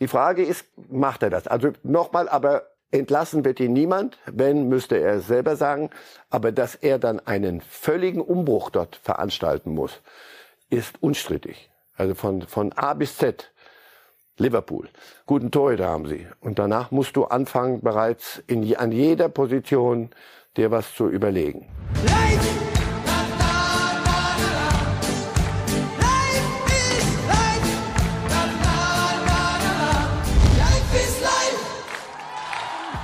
Die Frage ist, macht er das? Also nochmal, aber entlassen wird ihn niemand. Wenn, müsste er es selber sagen. Aber dass er dann einen völligen Umbruch dort veranstalten muss, ist unstrittig. Also von, von A bis Z. Liverpool. Guten Torhüter haben sie. Und danach musst du anfangen, bereits in, an jeder Position dir was zu überlegen. Leid!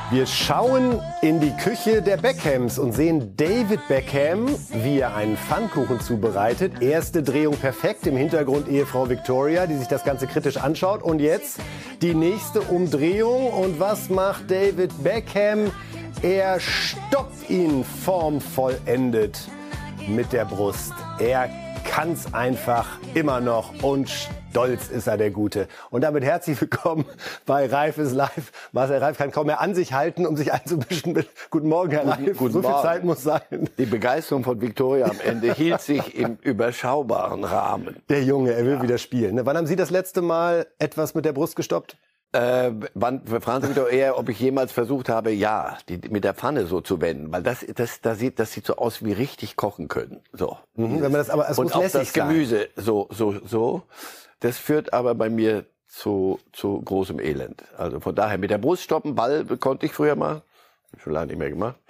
Wir schauen in die Küche der Beckhams und sehen David Beckham, wie er einen Pfannkuchen zubereitet. Erste Drehung perfekt, im Hintergrund Ehefrau Victoria, die sich das Ganze kritisch anschaut. Und jetzt die nächste Umdrehung. Und was macht David Beckham? Er stoppt ihn formvollendet mit der Brust. Er kann's einfach immer noch und stolz ist er, der Gute. Und damit herzlich willkommen bei Reif ist live. Marcel Reif kann kaum mehr an sich halten, um sich einzumischen mit Guten Morgen, Herr Reif. Guten, so viel Morgen. Zeit muss sein. Die Begeisterung von Victoria am Ende hielt sich im überschaubaren Rahmen. Der Junge, er will ja. wieder spielen. Ne? Wann haben Sie das letzte Mal etwas mit der Brust gestoppt? Äh, wann, fragen Sie mich doch eher, ob ich jemals versucht habe, ja, die, mit der Pfanne so zu wenden, weil das, das, das sieht, das sieht so aus wie richtig kochen können. So. Mhm, wenn man das aber, es und muss auch lässig das Gemüse so, so, so. Das führt aber bei mir zu, zu großem Elend. Also von daher mit der Brust stoppen, Ball konnte ich früher mal, schon lange nicht mehr gemacht.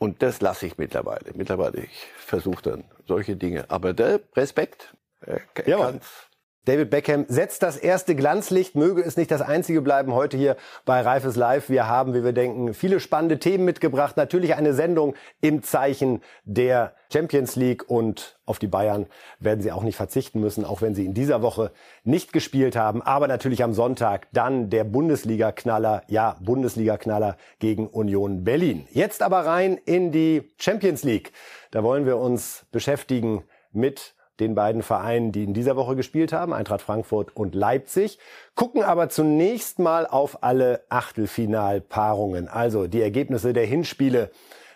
Und das lasse ich mittlerweile. Mittlerweile, ich versuche dann solche Dinge. Aber der Respekt, er ja, kann's. David Beckham setzt das erste Glanzlicht, möge es nicht das einzige bleiben heute hier bei Reifes Live. Wir haben, wie wir denken, viele spannende Themen mitgebracht. Natürlich eine Sendung im Zeichen der Champions League und auf die Bayern werden sie auch nicht verzichten müssen, auch wenn sie in dieser Woche nicht gespielt haben. Aber natürlich am Sonntag dann der Bundesliga-Knaller, ja, Bundesliga-Knaller gegen Union Berlin. Jetzt aber rein in die Champions League. Da wollen wir uns beschäftigen mit den beiden Vereinen, die in dieser Woche gespielt haben, Eintracht Frankfurt und Leipzig, gucken aber zunächst mal auf alle Achtelfinalpaarungen, also die Ergebnisse der Hinspiele,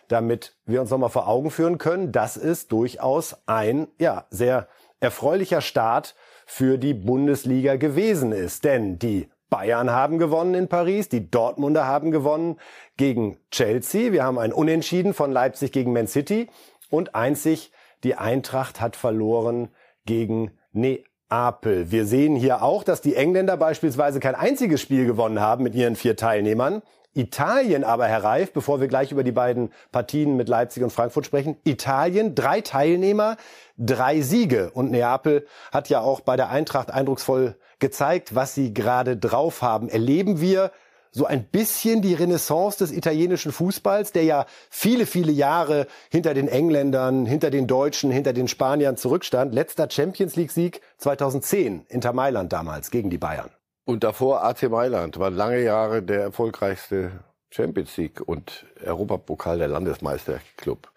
damit wir uns nochmal vor Augen führen können, dass es durchaus ein, ja, sehr erfreulicher Start für die Bundesliga gewesen ist. Denn die Bayern haben gewonnen in Paris, die Dortmunder haben gewonnen gegen Chelsea. Wir haben ein Unentschieden von Leipzig gegen Man City und einzig die Eintracht hat verloren gegen Neapel. Wir sehen hier auch, dass die Engländer beispielsweise kein einziges Spiel gewonnen haben mit ihren vier Teilnehmern. Italien aber, Herr Reif, bevor wir gleich über die beiden Partien mit Leipzig und Frankfurt sprechen, Italien, drei Teilnehmer, drei Siege. Und Neapel hat ja auch bei der Eintracht eindrucksvoll gezeigt, was sie gerade drauf haben. Erleben wir so ein bisschen die Renaissance des italienischen Fußballs, der ja viele, viele Jahre hinter den Engländern, hinter den Deutschen, hinter den Spaniern zurückstand. Letzter Champions League-Sieg 2010, Inter Mailand damals gegen die Bayern. Und davor AC Mailand war lange Jahre der erfolgreichste Champions League und Europapokal der Landesmeisterclub.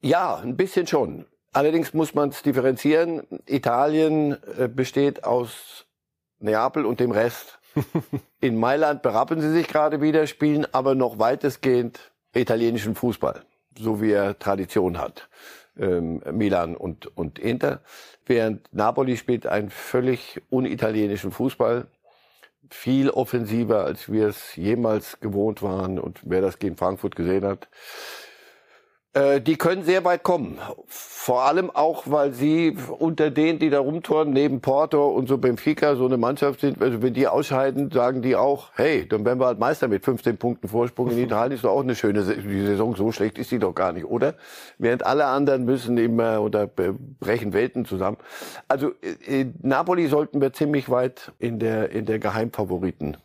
Ja, ein bisschen schon. Allerdings muss man es differenzieren. Italien äh, besteht aus Neapel und dem Rest. In Mailand berappen sie sich gerade wieder, spielen aber noch weitestgehend italienischen Fußball, so wie er Tradition hat. Ähm, Milan und, und Inter. Während Napoli spielt einen völlig unitalienischen Fußball. Viel offensiver, als wir es jemals gewohnt waren. Und wer das gegen Frankfurt gesehen hat, die können sehr weit kommen. Vor allem auch, weil sie unter denen, die da rumtouren, neben Porto und so Benfica so eine Mannschaft sind. Also wenn die ausscheiden, sagen die auch, hey, dann werden wir halt Meister mit 15 Punkten Vorsprung. In Italien ist doch auch eine schöne die Saison. So schlecht ist die doch gar nicht, oder? Während alle anderen müssen immer oder brechen Welten zusammen. Also äh, Napoli sollten wir ziemlich weit in der, in der Geheimfavoriten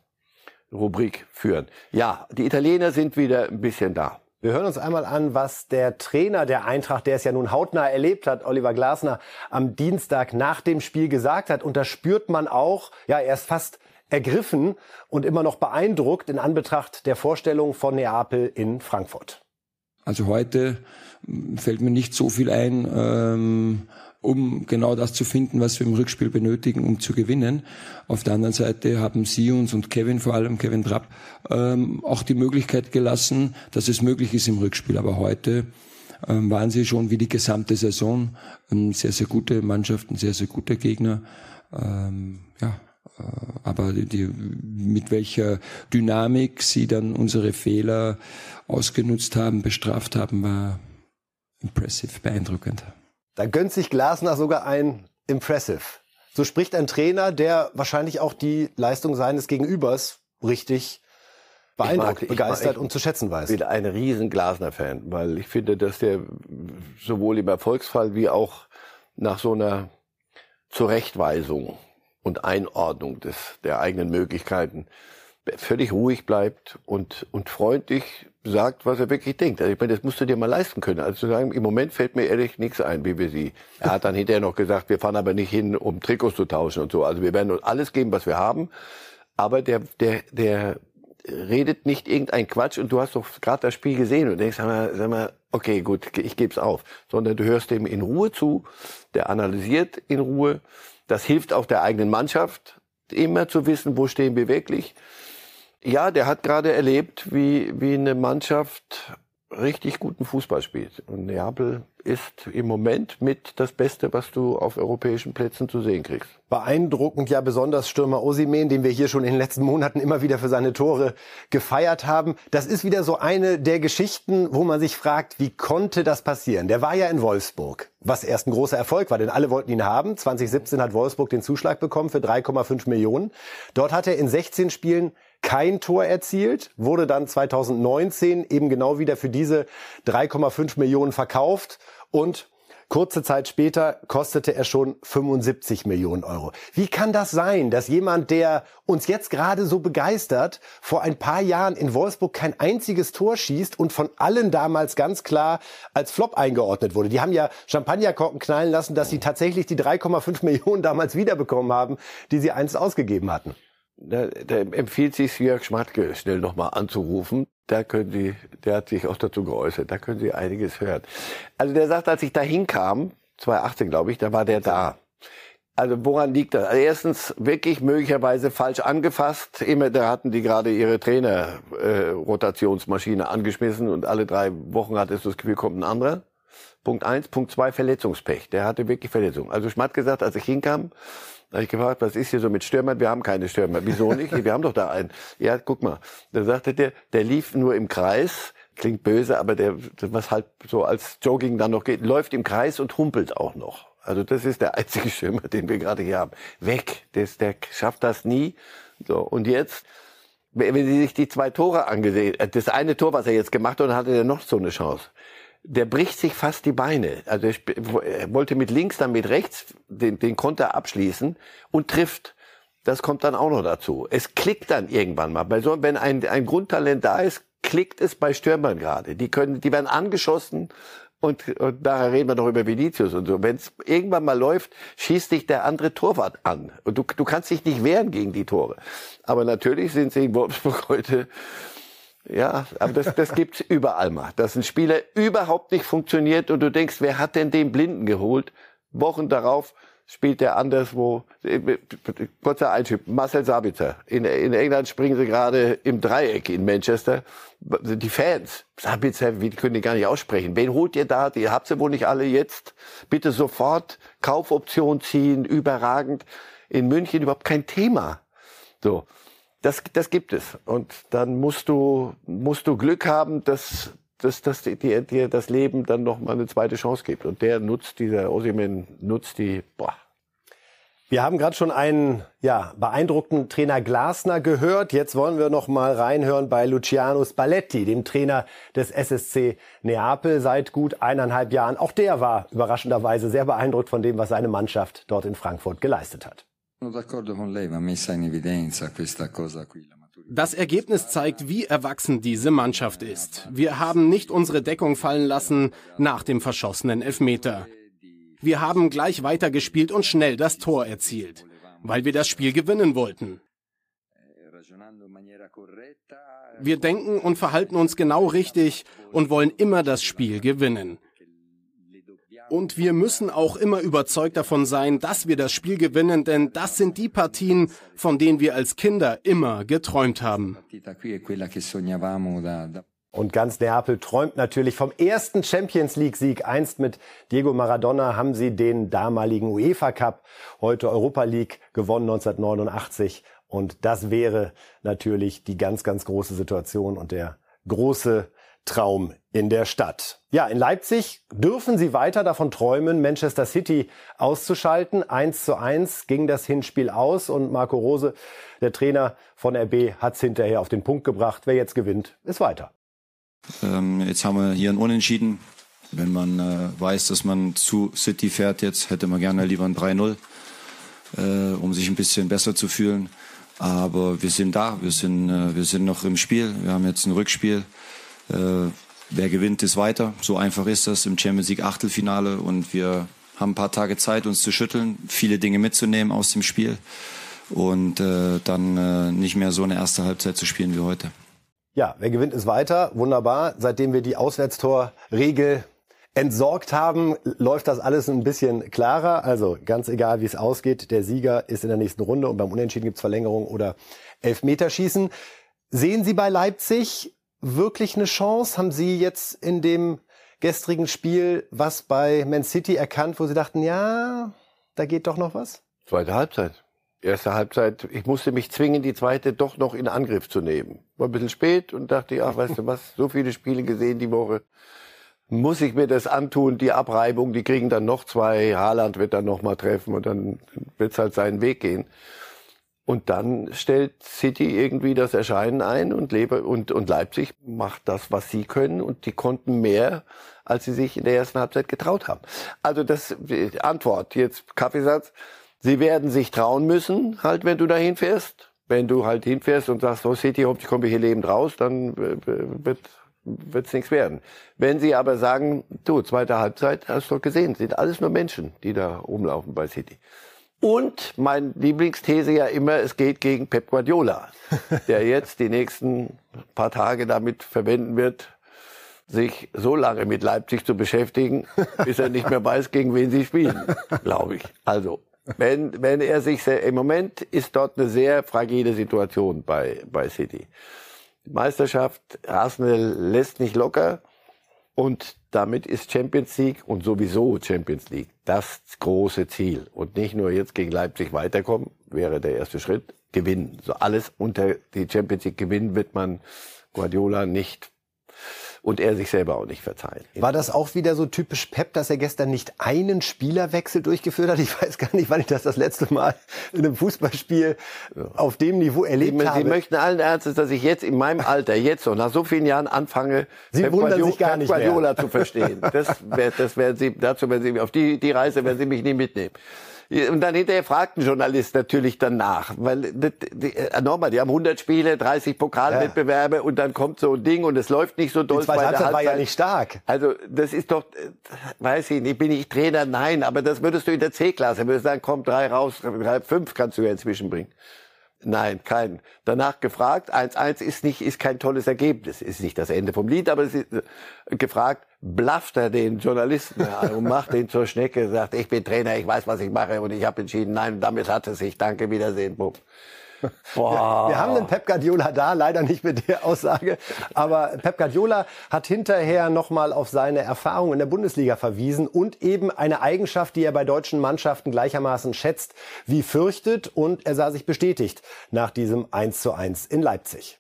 Rubrik führen. Ja, die Italiener sind wieder ein bisschen da. Wir hören uns einmal an, was der Trainer der Eintracht, der es ja nun hautnah erlebt hat, Oliver Glasner, am Dienstag nach dem Spiel gesagt hat. Und da spürt man auch, ja, er ist fast ergriffen und immer noch beeindruckt in Anbetracht der Vorstellung von Neapel in Frankfurt. Also heute fällt mir nicht so viel ein. Ähm um genau das zu finden, was wir im Rückspiel benötigen, um zu gewinnen. Auf der anderen Seite haben Sie uns und Kevin, vor allem Kevin Trapp, ähm, auch die Möglichkeit gelassen, dass es möglich ist im Rückspiel. Aber heute ähm, waren sie schon wie die gesamte Saison eine sehr, sehr gute Mannschaft, ein sehr, sehr guter Gegner. Ähm, ja, Äh, aber die, mit welcher Dynamik sie dann unsere Fehler ausgenutzt haben, bestraft haben, war impressive, beeindruckend. Da gönnt sich Glasner sogar ein Impressive. So spricht ein Trainer, der wahrscheinlich auch die Leistung seines Gegenübers richtig beeindruckt, mag, begeistert mag, und zu schätzen weiß. Ich bin ein riesen Glasner-Fan, weil ich finde, dass der sowohl im Erfolgsfall wie auch nach so einer Zurechtweisung und Einordnung des, der eigenen Möglichkeiten völlig ruhig bleibt und, und freundlich sagt, was er wirklich denkt. Also ich meine, das musst du dir mal leisten können. Also zu sagen, im Moment fällt mir ehrlich nichts ein, wie wir sie. Er hat dann hinterher noch gesagt, wir fahren aber nicht hin, um Trikots zu tauschen und so. Also wir werden uns alles geben, was wir haben. Aber der, der, der redet nicht irgendein Quatsch und du hast doch gerade das Spiel gesehen und denkst, sag mal, sag mal, okay, gut, ich gebe es auf. Sondern du hörst dem in Ruhe zu, der analysiert in Ruhe. Das hilft auch der eigenen Mannschaft, immer zu wissen, wo stehen wir wirklich. Ja, der hat gerade erlebt, wie, wie eine Mannschaft richtig guten Fußball spielt. Und Neapel ist im Moment mit das Beste, was du auf europäischen Plätzen zu sehen kriegst. Beeindruckend ja besonders Stürmer Osimen, den wir hier schon in den letzten Monaten immer wieder für seine Tore gefeiert haben. Das ist wieder so eine der Geschichten, wo man sich fragt, wie konnte das passieren? Der war ja in Wolfsburg, was erst ein großer Erfolg war, denn alle wollten ihn haben. 2017 hat Wolfsburg den Zuschlag bekommen für 3,5 Millionen. Dort hat er in 16 Spielen kein Tor erzielt, wurde dann 2019 eben genau wieder für diese 3,5 Millionen verkauft und Kurze Zeit später kostete er schon 75 Millionen Euro. Wie kann das sein, dass jemand, der uns jetzt gerade so begeistert, vor ein paar Jahren in Wolfsburg kein einziges Tor schießt und von allen damals ganz klar als Flop eingeordnet wurde? Die haben ja Champagnerkorken knallen lassen, dass sie tatsächlich die 3,5 Millionen damals wiederbekommen haben, die sie einst ausgegeben hatten. Da, da empfiehlt sich Jörg Schmatke schnell nochmal anzurufen. Da können Sie, der hat sich auch dazu geäußert, da können Sie einiges hören. Also der sagt, als ich da hinkam, 2018 glaube ich, da war der da. Also woran liegt das? Also erstens wirklich möglicherweise falsch angefasst. Immer da hatten die gerade ihre Trainer-Rotationsmaschine äh, angeschmissen und alle drei Wochen hat es das Gefühl, kommt ein anderer. Punkt eins, Punkt zwei, Verletzungspech. Der hatte wirklich Verletzungen. Also Schmatt gesagt, als ich hinkam, da habe ich gefragt, was ist hier so mit Stürmern? Wir haben keine Stürmer. Wieso nicht? Wir haben doch da einen. Ja, guck mal. Da sagte der, der lief nur im Kreis. Klingt böse, aber der, was halt so als Jogging dann noch geht, läuft im Kreis und humpelt auch noch. Also das ist der einzige Stürmer, den wir gerade hier haben. Weg. Das, der schafft das nie. So. Und jetzt, wenn Sie sich die zwei Tore angesehen, äh, das eine Tor, was er jetzt gemacht hat, dann hatte er noch so eine Chance der bricht sich fast die Beine. Also er wollte mit links, dann mit rechts den, den Konter abschließen und trifft. Das kommt dann auch noch dazu. Es klickt dann irgendwann mal. Bei so, wenn ein, ein Grundtalent da ist, klickt es bei Stürmern gerade. Die können, die werden angeschossen und, und nachher reden wir noch über Vinicius und so. Wenn es irgendwann mal läuft, schießt dich der andere Torwart an. Und du, du kannst dich nicht wehren gegen die Tore. Aber natürlich sind sie in Wolfsburg heute ja, aber das, das gibt's überall mal. Dass ein Spieler überhaupt nicht funktioniert und du denkst, wer hat denn den Blinden geholt? Wochen darauf spielt der anderswo. Kurzer Einschub. Marcel Sabitzer. In, in England springen sie gerade im Dreieck in Manchester. Die Fans. Sabitzer, wie können die gar nicht aussprechen. Wen holt ihr da? Ihr habt sie wohl nicht alle jetzt. Bitte sofort Kaufoption ziehen. Überragend. In München überhaupt kein Thema. So. Das, das gibt es. Und dann musst du, musst du Glück haben, dass, dass, dass dir, dir das Leben dann noch mal eine zweite Chance gibt. Und der nutzt, dieser Osimen nutzt die, boah. Wir haben gerade schon einen ja, beeindruckten Trainer Glasner gehört. Jetzt wollen wir noch mal reinhören bei Luciano Spalletti, dem Trainer des SSC Neapel seit gut eineinhalb Jahren. Auch der war überraschenderweise sehr beeindruckt von dem, was seine Mannschaft dort in Frankfurt geleistet hat. Das Ergebnis zeigt, wie erwachsen diese Mannschaft ist. Wir haben nicht unsere Deckung fallen lassen nach dem verschossenen Elfmeter. Wir haben gleich weitergespielt und schnell das Tor erzielt, weil wir das Spiel gewinnen wollten. Wir denken und verhalten uns genau richtig und wollen immer das Spiel gewinnen. Und wir müssen auch immer überzeugt davon sein, dass wir das Spiel gewinnen, denn das sind die Partien, von denen wir als Kinder immer geträumt haben. Und ganz Neapel träumt natürlich vom ersten Champions League-Sieg. Einst mit Diego Maradona haben sie den damaligen UEFA Cup, heute Europa League, gewonnen 1989. Und das wäre natürlich die ganz, ganz große Situation und der große Traum in der Stadt. Ja, in Leipzig dürfen sie weiter davon träumen, Manchester City auszuschalten. Eins zu eins ging das Hinspiel aus und Marco Rose, der Trainer von RB, hat es hinterher auf den Punkt gebracht. Wer jetzt gewinnt, ist weiter. Ähm, jetzt haben wir hier ein Unentschieden. Wenn man äh, weiß, dass man zu City fährt jetzt, hätte man gerne lieber ein 3-0, äh, um sich ein bisschen besser zu fühlen. Aber wir sind da, wir sind, äh, wir sind noch im Spiel. Wir haben jetzt ein Rückspiel. Wer gewinnt, ist weiter. So einfach ist das im Champions League Achtelfinale. Und wir haben ein paar Tage Zeit, uns zu schütteln, viele Dinge mitzunehmen aus dem Spiel und äh, dann äh, nicht mehr so eine erste Halbzeit zu spielen wie heute. Ja, wer gewinnt, ist weiter. Wunderbar. Seitdem wir die Auswärtstorregel entsorgt haben, läuft das alles ein bisschen klarer. Also ganz egal, wie es ausgeht, der Sieger ist in der nächsten Runde und beim Unentschieden gibt's Verlängerung oder Elfmeterschießen. Sehen Sie bei Leipzig wirklich eine Chance? Haben Sie jetzt in dem gestrigen Spiel was bei Man City erkannt, wo Sie dachten, ja, da geht doch noch was? Zweite Halbzeit erste Halbzeit, ich musste mich zwingen, die zweite doch noch in Angriff zu nehmen. War ein bisschen spät und dachte, ach, weißt du was, so viele Spiele gesehen die Woche. Muss ich mir das antun, die Abreibung, die kriegen dann noch zwei, Haaland wird dann noch mal treffen und dann wird's halt seinen Weg gehen. Und dann stellt City irgendwie das Erscheinen ein und, Leber und, und Leipzig macht das, was sie können und die konnten mehr, als sie sich in der ersten Halbzeit getraut haben. Also das, Antwort, jetzt Kaffeesatz, Sie werden sich trauen müssen, halt, wenn du da hinfährst. Wenn du halt hinfährst und sagst, oh City, hoffentlich komme ich hier lebend raus, dann wird wird's nichts werden. Wenn sie aber sagen, du, zweite Halbzeit, hast du doch gesehen, sind alles nur Menschen, die da rumlaufen bei City. Und mein Lieblingsthese ja immer, es geht gegen Pep Guardiola, der jetzt die nächsten paar Tage damit verwenden wird, sich so lange mit Leipzig zu beschäftigen, bis er nicht mehr weiß, gegen wen sie spielen, glaube ich. Also wenn, wenn er sich sehr, im Moment ist dort eine sehr fragile Situation bei, bei City. Meisterschaft, Arsenal lässt nicht locker und damit ist Champions League und sowieso Champions League das große Ziel. Und nicht nur jetzt gegen Leipzig weiterkommen, wäre der erste Schritt, gewinnen. So alles unter die Champions League gewinnen wird man Guardiola nicht und er sich selber auch nicht verzeihen. War das auch wieder so typisch Pep, dass er gestern nicht einen Spielerwechsel durchgeführt hat? Ich weiß gar nicht, wann ich das das letzte Mal in einem Fußballspiel auf dem Niveau erlebt Sie, habe. Sie möchten allen Ernstes, dass ich jetzt in meinem Alter, jetzt so nach so vielen Jahren anfange, Sie Pep wundern Guardiola, sich gar nicht Pep Guardiola mehr. zu verstehen. Das, das werden Sie, dazu werden Sie, auf die, die Reise werden Sie mich nie mitnehmen. Und dann hinterher fragt ein Journalist natürlich danach, weil äh, nochmal, die haben 100 Spiele, 30 Pokalwettbewerbe und dann kommt so ein Ding und es läuft nicht so doll. Die zweite Halbzeit war ja nicht stark. Also das ist doch, äh, weiß ich nicht, bin ich Trainer? Nein, aber das würdest du in der C-Klasse, würdest sagen, komm, drei raus, drei, fünf kannst du ja inzwischen bringen. Nein, kein. Danach gefragt, 1-1 ist nicht, ist kein tolles Ergebnis, ist nicht das Ende vom Lied, aber es ist äh, gefragt, blafft er den Journalisten und macht den zur Schnecke, sagt, ich bin Trainer, ich weiß, was ich mache und ich habe entschieden, nein, damit hat es sich, danke, Wiedersehen, Bub. Boah. Wir haben den Pep Guardiola da, leider nicht mit der Aussage. Aber Pep Guardiola hat hinterher nochmal auf seine Erfahrung in der Bundesliga verwiesen und eben eine Eigenschaft, die er bei deutschen Mannschaften gleichermaßen schätzt wie fürchtet. Und er sah sich bestätigt nach diesem 1 zu 1 in Leipzig.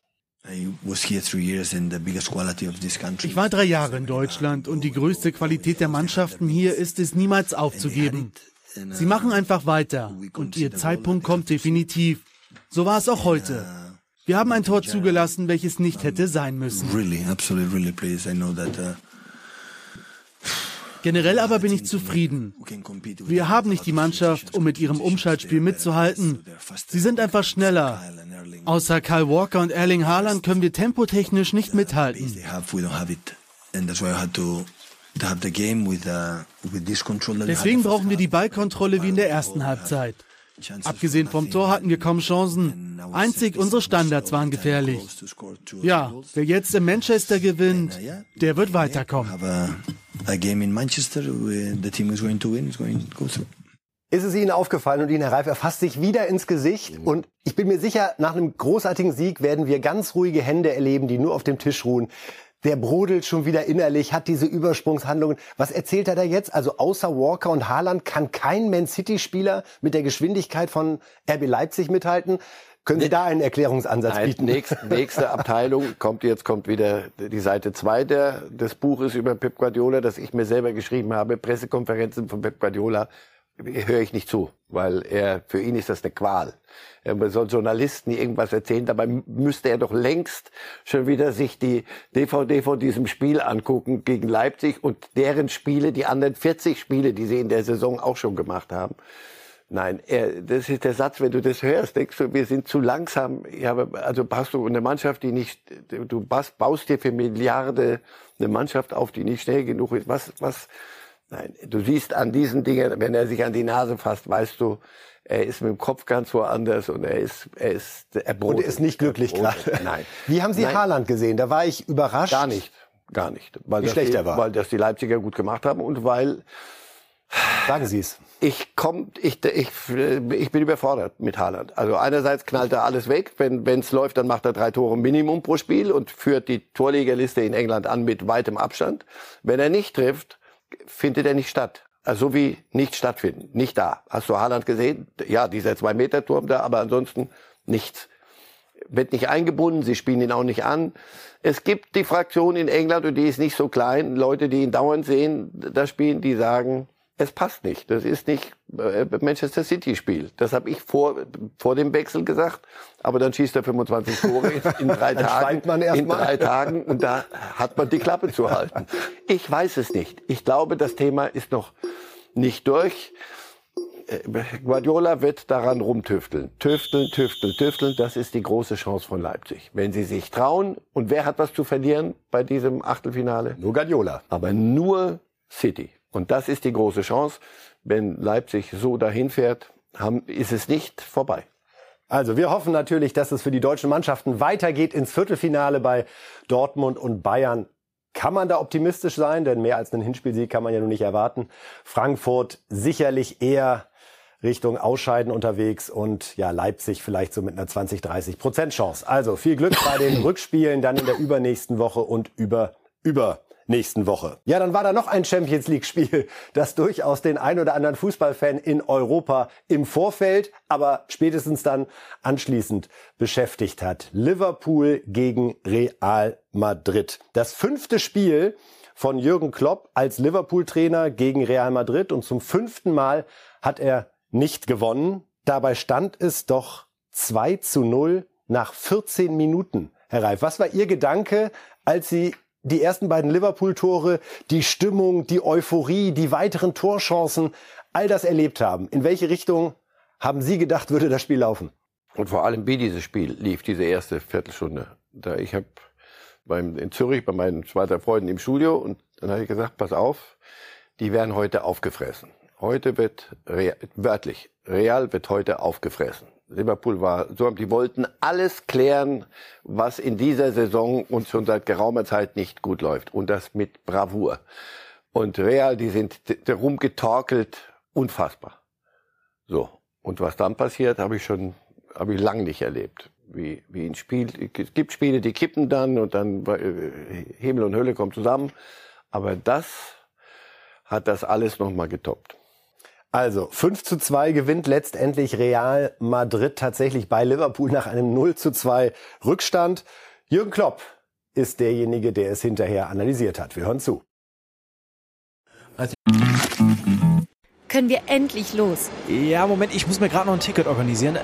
Ich war drei Jahre in Deutschland und die größte Qualität der Mannschaften hier ist es, niemals aufzugeben. Sie machen einfach weiter und ihr Zeitpunkt kommt definitiv. So war es auch heute. Wir haben ein Tor zugelassen, welches nicht hätte sein müssen. Generell aber bin ich zufrieden. Wir haben nicht die Mannschaft, um mit ihrem Umschaltspiel mitzuhalten. Sie sind einfach schneller. Außer Kyle Walker und Erling Haaland können wir tempotechnisch nicht mithalten. Deswegen brauchen wir die Ballkontrolle wie in der ersten Halbzeit. Abgesehen vom Tor hatten wir kaum Chancen. Einzig unsere Standards waren gefährlich. Ja, wer jetzt in Manchester gewinnt, der wird weiterkommen. Ist es Ihnen aufgefallen und Ihnen, Herr Reif, er fasst sich wieder ins Gesicht und ich bin mir sicher, nach einem großartigen Sieg werden wir ganz ruhige Hände erleben, die nur auf dem Tisch ruhen. Der brodelt schon wieder innerlich, hat diese Übersprungshandlungen. Was erzählt er da jetzt? Also außer Walker und Haaland kann kein Man City-Spieler mit der Geschwindigkeit von RB Leipzig mithalten. Können Sie da einen Erklärungsansatz bieten? Nächste, nächste Abteilung kommt jetzt kommt wieder die Seite 2 des Buches über Pep Guardiola, das ich mir selber geschrieben habe. Pressekonferenzen von Pep Guardiola höre ich nicht zu, weil er für ihn ist das eine Qual. Er soll Journalisten irgendwas erzählen, dabei müsste er doch längst schon wieder sich die DVD von diesem Spiel angucken gegen Leipzig und deren Spiele, die anderen 40 Spiele, die sie in der Saison auch schon gemacht haben. Nein, er, das ist der Satz, wenn du das hörst, denkst du, wir sind zu langsam. Ja, also hast du eine Mannschaft, die nicht, du baust, baust dir für Milliarden eine Mannschaft auf, die nicht schnell genug ist. Was, was, nein, du siehst an diesen Dingen, wenn er sich an die Nase fasst, weißt du, er ist mit dem Kopf ganz woanders und er ist, er ist, er Und er ist nicht glücklich gerade. Nein. Wie haben Sie Nein. Haaland gesehen? Da war ich überrascht. Gar nicht, gar nicht. Weil Wie das schlecht die, er war. Weil das die Leipziger gut gemacht haben und weil Sagen Sie es. ich komm, ich, ich, ich bin überfordert mit Haaland. Also einerseits knallt er alles weg. Wenn es läuft, dann macht er drei Tore Minimum pro Spiel und führt die Torlegerliste in England an mit weitem Abstand. Wenn er nicht trifft, findet er nicht statt. Also so wie nicht stattfinden. Nicht da. Hast du Haaland gesehen? Ja, dieser Zwei-Meter-Turm da, aber ansonsten nichts. Wird nicht eingebunden, sie spielen ihn auch nicht an. Es gibt die Fraktion in England, und die ist nicht so klein, Leute, die ihn dauernd sehen, da spielen, die sagen, es passt nicht. Das ist nicht äh, Manchester City Spiel. Das habe ich vor, vor dem Wechsel gesagt. Aber dann schießt er 25 Tore in, drei Tagen. man erst in mal. drei Tagen und da hat man die Klappe zu halten. Ich weiß es nicht. Ich glaube, das Thema ist noch nicht durch. Äh, Guardiola wird daran rumtüfteln. Tüfteln, tüfteln, tüfteln. Das ist die große Chance von Leipzig. Wenn sie sich trauen. Und wer hat was zu verlieren bei diesem Achtelfinale? Nur Guardiola. aber nur City. Und das ist die große Chance. Wenn Leipzig so dahin fährt, haben, ist es nicht vorbei. Also wir hoffen natürlich, dass es für die deutschen Mannschaften weitergeht ins Viertelfinale bei Dortmund und Bayern. Kann man da optimistisch sein? Denn mehr als einen Hinspielsieg kann man ja nun nicht erwarten. Frankfurt sicherlich eher Richtung Ausscheiden unterwegs und ja, Leipzig vielleicht so mit einer 20, 30 Prozent Chance. Also viel Glück bei den Rückspielen dann in der übernächsten Woche und über, über nächsten Woche. Ja, dann war da noch ein Champions League Spiel, das durchaus den ein oder anderen Fußballfan in Europa im Vorfeld, aber spätestens dann anschließend beschäftigt hat. Liverpool gegen Real Madrid. Das fünfte Spiel von Jürgen Klopp als Liverpool-Trainer gegen Real Madrid und zum fünften Mal hat er nicht gewonnen. Dabei stand es doch 2 zu 0 nach 14 Minuten. Herr Reif, was war Ihr Gedanke, als Sie die ersten beiden Liverpool-Tore, die Stimmung, die Euphorie, die weiteren Torchancen, all das erlebt haben? In welche Richtung haben Sie gedacht, würde das Spiel laufen? Und vor allem, wie dieses Spiel lief, diese erste Viertelstunde. Da ich habe beim in Zürich bei meinen Schweizer Freunden im Studio und dann habe ich gesagt, pass auf, die werden heute aufgefressen. Heute wird Real, wörtlich Real wird heute aufgefressen. Liverpool war so, die wollten alles klären, was in dieser Saison und schon seit geraumer Zeit nicht gut läuft und das mit Bravour. Und Real, die sind rumgetorkelt, unfassbar. So. Und was dann passiert, habe ich schon, habe ich lang nicht erlebt. Wie, wie ein Spiel, es gibt Spiele, die kippen dann und dann äh, Himmel und Hölle kommen zusammen. Aber das hat das alles nochmal getoppt. Also 5 zu 2 gewinnt letztendlich Real Madrid tatsächlich bei Liverpool nach einem 0 zu 2 Rückstand. Jürgen Klopp ist derjenige, der es hinterher analysiert hat. Wir hören zu. Können wir endlich los? Ja, Moment, ich muss mir gerade noch ein Ticket organisieren. Äh,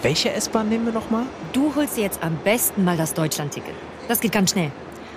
welche S-Bahn nehmen wir nochmal? Du holst dir jetzt am besten mal das Deutschlandticket. Das geht ganz schnell.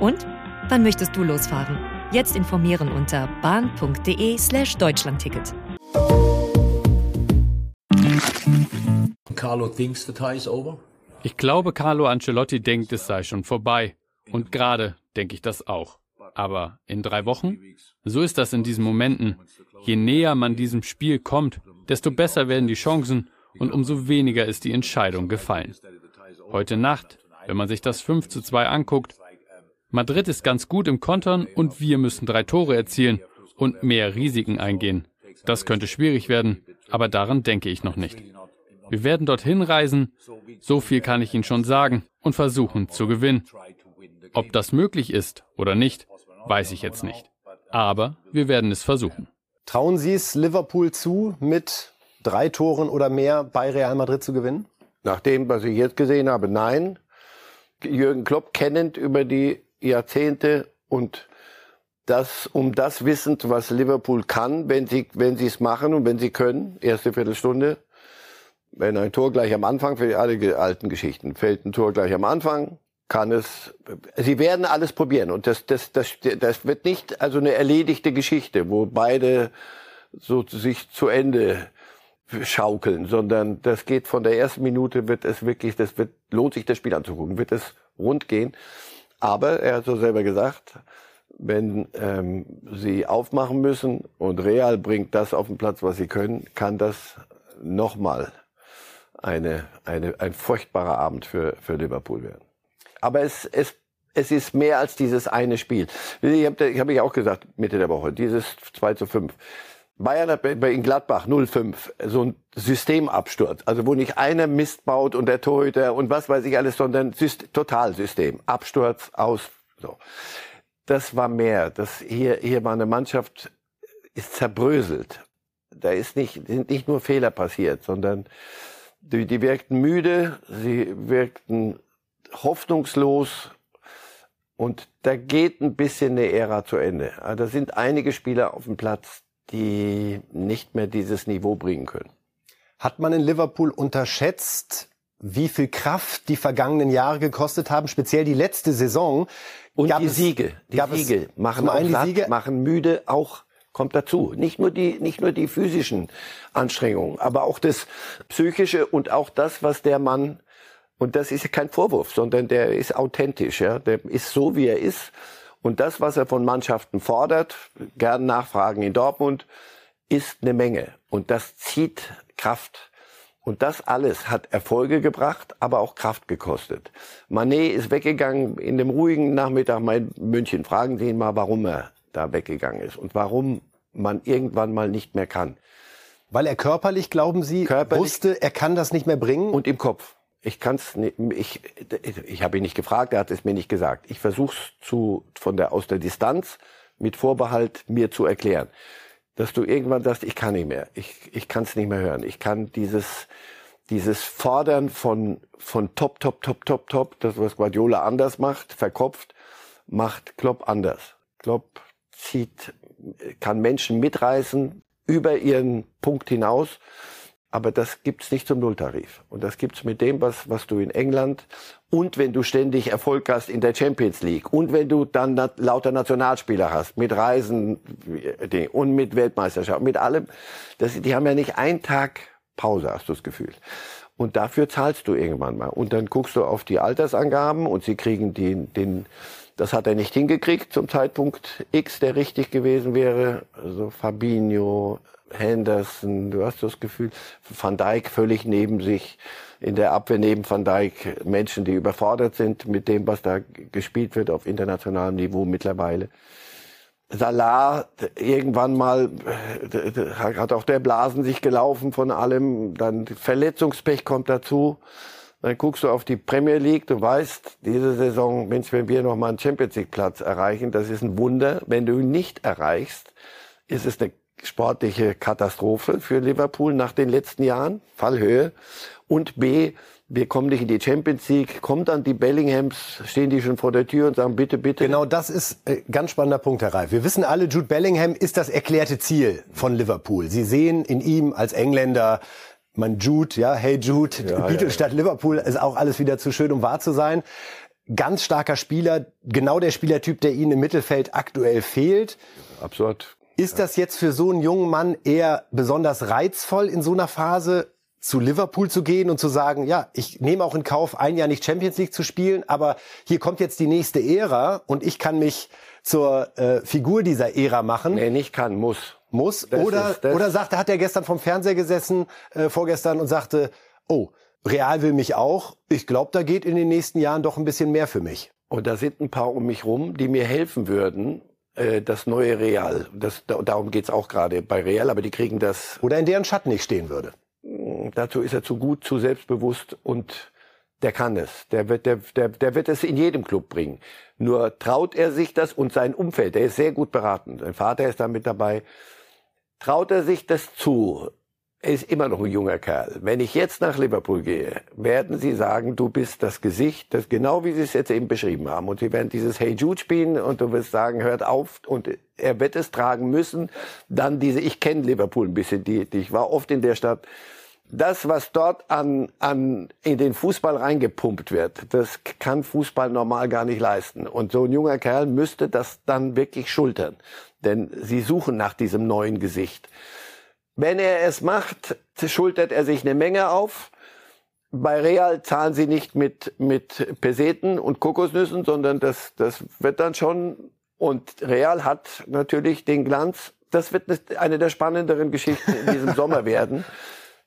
Und? Wann möchtest du losfahren? Jetzt informieren unter bahn.de slash Deutschlandticket. Carlo thinks the tie is over. Ich glaube, Carlo Ancelotti denkt, es sei schon vorbei. Und gerade denke ich das auch. Aber in drei Wochen? So ist das in diesen Momenten. Je näher man diesem Spiel kommt, desto besser werden die Chancen und umso weniger ist die Entscheidung gefallen. Heute Nacht, wenn man sich das 5 zu 2 anguckt, Madrid ist ganz gut im Kontern und wir müssen drei Tore erzielen und mehr Risiken eingehen. Das könnte schwierig werden, aber daran denke ich noch nicht. Wir werden dorthin reisen, so viel kann ich Ihnen schon sagen, und versuchen zu gewinnen. Ob das möglich ist oder nicht, weiß ich jetzt nicht. Aber wir werden es versuchen. Trauen Sie es Liverpool zu, mit drei Toren oder mehr bei Real Madrid zu gewinnen? Nach dem, was ich jetzt gesehen habe, nein. Jürgen Klopp kennend über die Jahrzehnte und das, um das wissend, was Liverpool kann, wenn sie, wenn sie es machen und wenn sie können, erste Viertelstunde, wenn ein Tor gleich am Anfang, für alle alten Geschichten, fällt ein Tor gleich am Anfang, kann es, sie werden alles probieren und das, das, das, das wird nicht also eine erledigte Geschichte, wo beide so sich zu Ende schaukeln, sondern das geht von der ersten Minute wird es wirklich, das wird, lohnt sich das Spiel anzugucken, wird es rund gehen. Aber er hat so selber gesagt, wenn ähm, sie aufmachen müssen und Real bringt das auf den Platz, was sie können, kann das nochmal eine, eine, ein furchtbarer Abend für, für Liverpool werden. Aber es, es, es ist mehr als dieses eine Spiel. Ich habe hab ich auch gesagt, Mitte der Woche, dieses 2 zu 5. Bayern hat bei in Gladbach 0-5 so ein Systemabsturz, also wo nicht einer Mist baut und der Torhüter und was weiß ich alles, sondern Syst Totalsystem, Absturz aus. So, das war mehr. Das hier hier war eine Mannschaft ist zerbröselt. Da ist nicht sind nicht nur Fehler passiert, sondern die, die wirkten müde, sie wirkten hoffnungslos und da geht ein bisschen eine Ära zu Ende. Also da sind einige Spieler auf dem Platz, die nicht mehr dieses Niveau bringen können. Hat man in Liverpool unterschätzt, wie viel Kraft die vergangenen Jahre gekostet haben, speziell die letzte Saison? Und die Siege, die Siege machen auch Siege? machen müde, auch kommt dazu. Nicht nur die, nicht nur die physischen Anstrengungen, aber auch das psychische und auch das, was der Mann und das ist kein Vorwurf, sondern der ist authentisch, ja. Der ist so, wie er ist. Und das, was er von Mannschaften fordert, gern nachfragen in Dortmund, ist eine Menge. Und das zieht Kraft. Und das alles hat Erfolge gebracht, aber auch Kraft gekostet. Manet ist weggegangen in dem ruhigen Nachmittag in München. Fragen Sie ihn mal, warum er da weggegangen ist und warum man irgendwann mal nicht mehr kann. Weil er körperlich, glauben Sie, körperlich wusste, er kann das nicht mehr bringen? Und im Kopf. Ich kann's nicht, ich, ich habe ihn nicht gefragt, er hat es mir nicht gesagt. Ich versuche zu von der aus der Distanz mit Vorbehalt mir zu erklären, dass du irgendwann sagst, ich kann nicht mehr, ich ich kann es nicht mehr hören, ich kann dieses dieses Fordern von von Top Top Top Top Top, das was Guardiola anders macht, verkopft, macht Klopp anders. Klopp zieht, kann Menschen mitreißen über ihren Punkt hinaus aber das gibt's nicht zum Nulltarif. Und das gibt's mit dem, was, was du in England und wenn du ständig Erfolg hast in der Champions League und wenn du dann na, lauter Nationalspieler hast, mit Reisen und mit Weltmeisterschaft, mit allem. Das, die haben ja nicht einen Tag Pause, hast du das Gefühl. Und dafür zahlst du irgendwann mal. Und dann guckst du auf die Altersangaben und sie kriegen den, den, das hat er nicht hingekriegt zum Zeitpunkt X, der richtig gewesen wäre. Also Fabinho, Henderson, du hast das Gefühl, Van Dijk völlig neben sich, in der Abwehr neben Van Dijk Menschen, die überfordert sind mit dem, was da gespielt wird auf internationalem Niveau mittlerweile. Salah irgendwann mal hat auch der Blasen sich gelaufen von allem, dann Verletzungspech kommt dazu. Dann guckst du auf die Premier League, du weißt, diese Saison, Mensch, wenn wir noch mal einen Champions League Platz erreichen, das ist ein Wunder. Wenn du ihn nicht erreichst, ist es eine sportliche Katastrophe für Liverpool nach den letzten Jahren, Fallhöhe. Und B, wir kommen nicht in die Champions League, kommt dann die Bellinghams, stehen die schon vor der Tür und sagen, bitte, bitte. Genau, das ist ein äh, ganz spannender Punkt, Herr Reif. Wir wissen alle, Jude Bellingham ist das erklärte Ziel von Liverpool. Sie sehen in ihm als Engländer, man Jude, ja, hey Jude, ja, Beatles statt Liverpool, ist auch alles wieder zu schön, um wahr zu sein. Ganz starker Spieler, genau der Spielertyp, der Ihnen im Mittelfeld aktuell fehlt. Absurd. Ist das jetzt für so einen jungen Mann eher besonders reizvoll in so einer Phase zu Liverpool zu gehen und zu sagen, ja, ich nehme auch in Kauf, ein Jahr nicht Champions League zu spielen, aber hier kommt jetzt die nächste Ära und ich kann mich zur äh, Figur dieser Ära machen. Nee, nicht kann, muss. Muss. Das oder, ist, oder sagte, hat er gestern vom Fernseher gesessen, äh, vorgestern, und sagte, oh, Real will mich auch. Ich glaube, da geht in den nächsten Jahren doch ein bisschen mehr für mich. Und da sind ein paar um mich rum, die mir helfen würden, äh, das neue Real. Das, darum geht's auch gerade bei Real, aber die kriegen das. Oder in deren Schatten nicht stehen würde. Mm, dazu ist er zu gut, zu selbstbewusst und der kann es. Der wird, der, der, der wird es in jedem Club bringen. Nur traut er sich das und sein Umfeld, der ist sehr gut beraten. Sein Vater ist da mit dabei. Traut er sich das zu? Er ist immer noch ein junger Kerl. Wenn ich jetzt nach Liverpool gehe, werden sie sagen, du bist das Gesicht, das genau wie sie es jetzt eben beschrieben haben. Und sie werden dieses Hey Jude spielen und du wirst sagen, hört auf. Und er wird es tragen müssen. Dann diese, ich kenne Liverpool ein bisschen, die, die, ich war oft in der Stadt das, was dort an, an, in den Fußball reingepumpt wird, das kann Fußball normal gar nicht leisten. Und so ein junger Kerl müsste das dann wirklich schultern. Denn sie suchen nach diesem neuen Gesicht. Wenn er es macht, schultert er sich eine Menge auf. Bei Real zahlen sie nicht mit, mit Peseten und Kokosnüssen, sondern das, das wird dann schon, und Real hat natürlich den Glanz. Das wird eine der spannenderen Geschichten in diesem Sommer werden.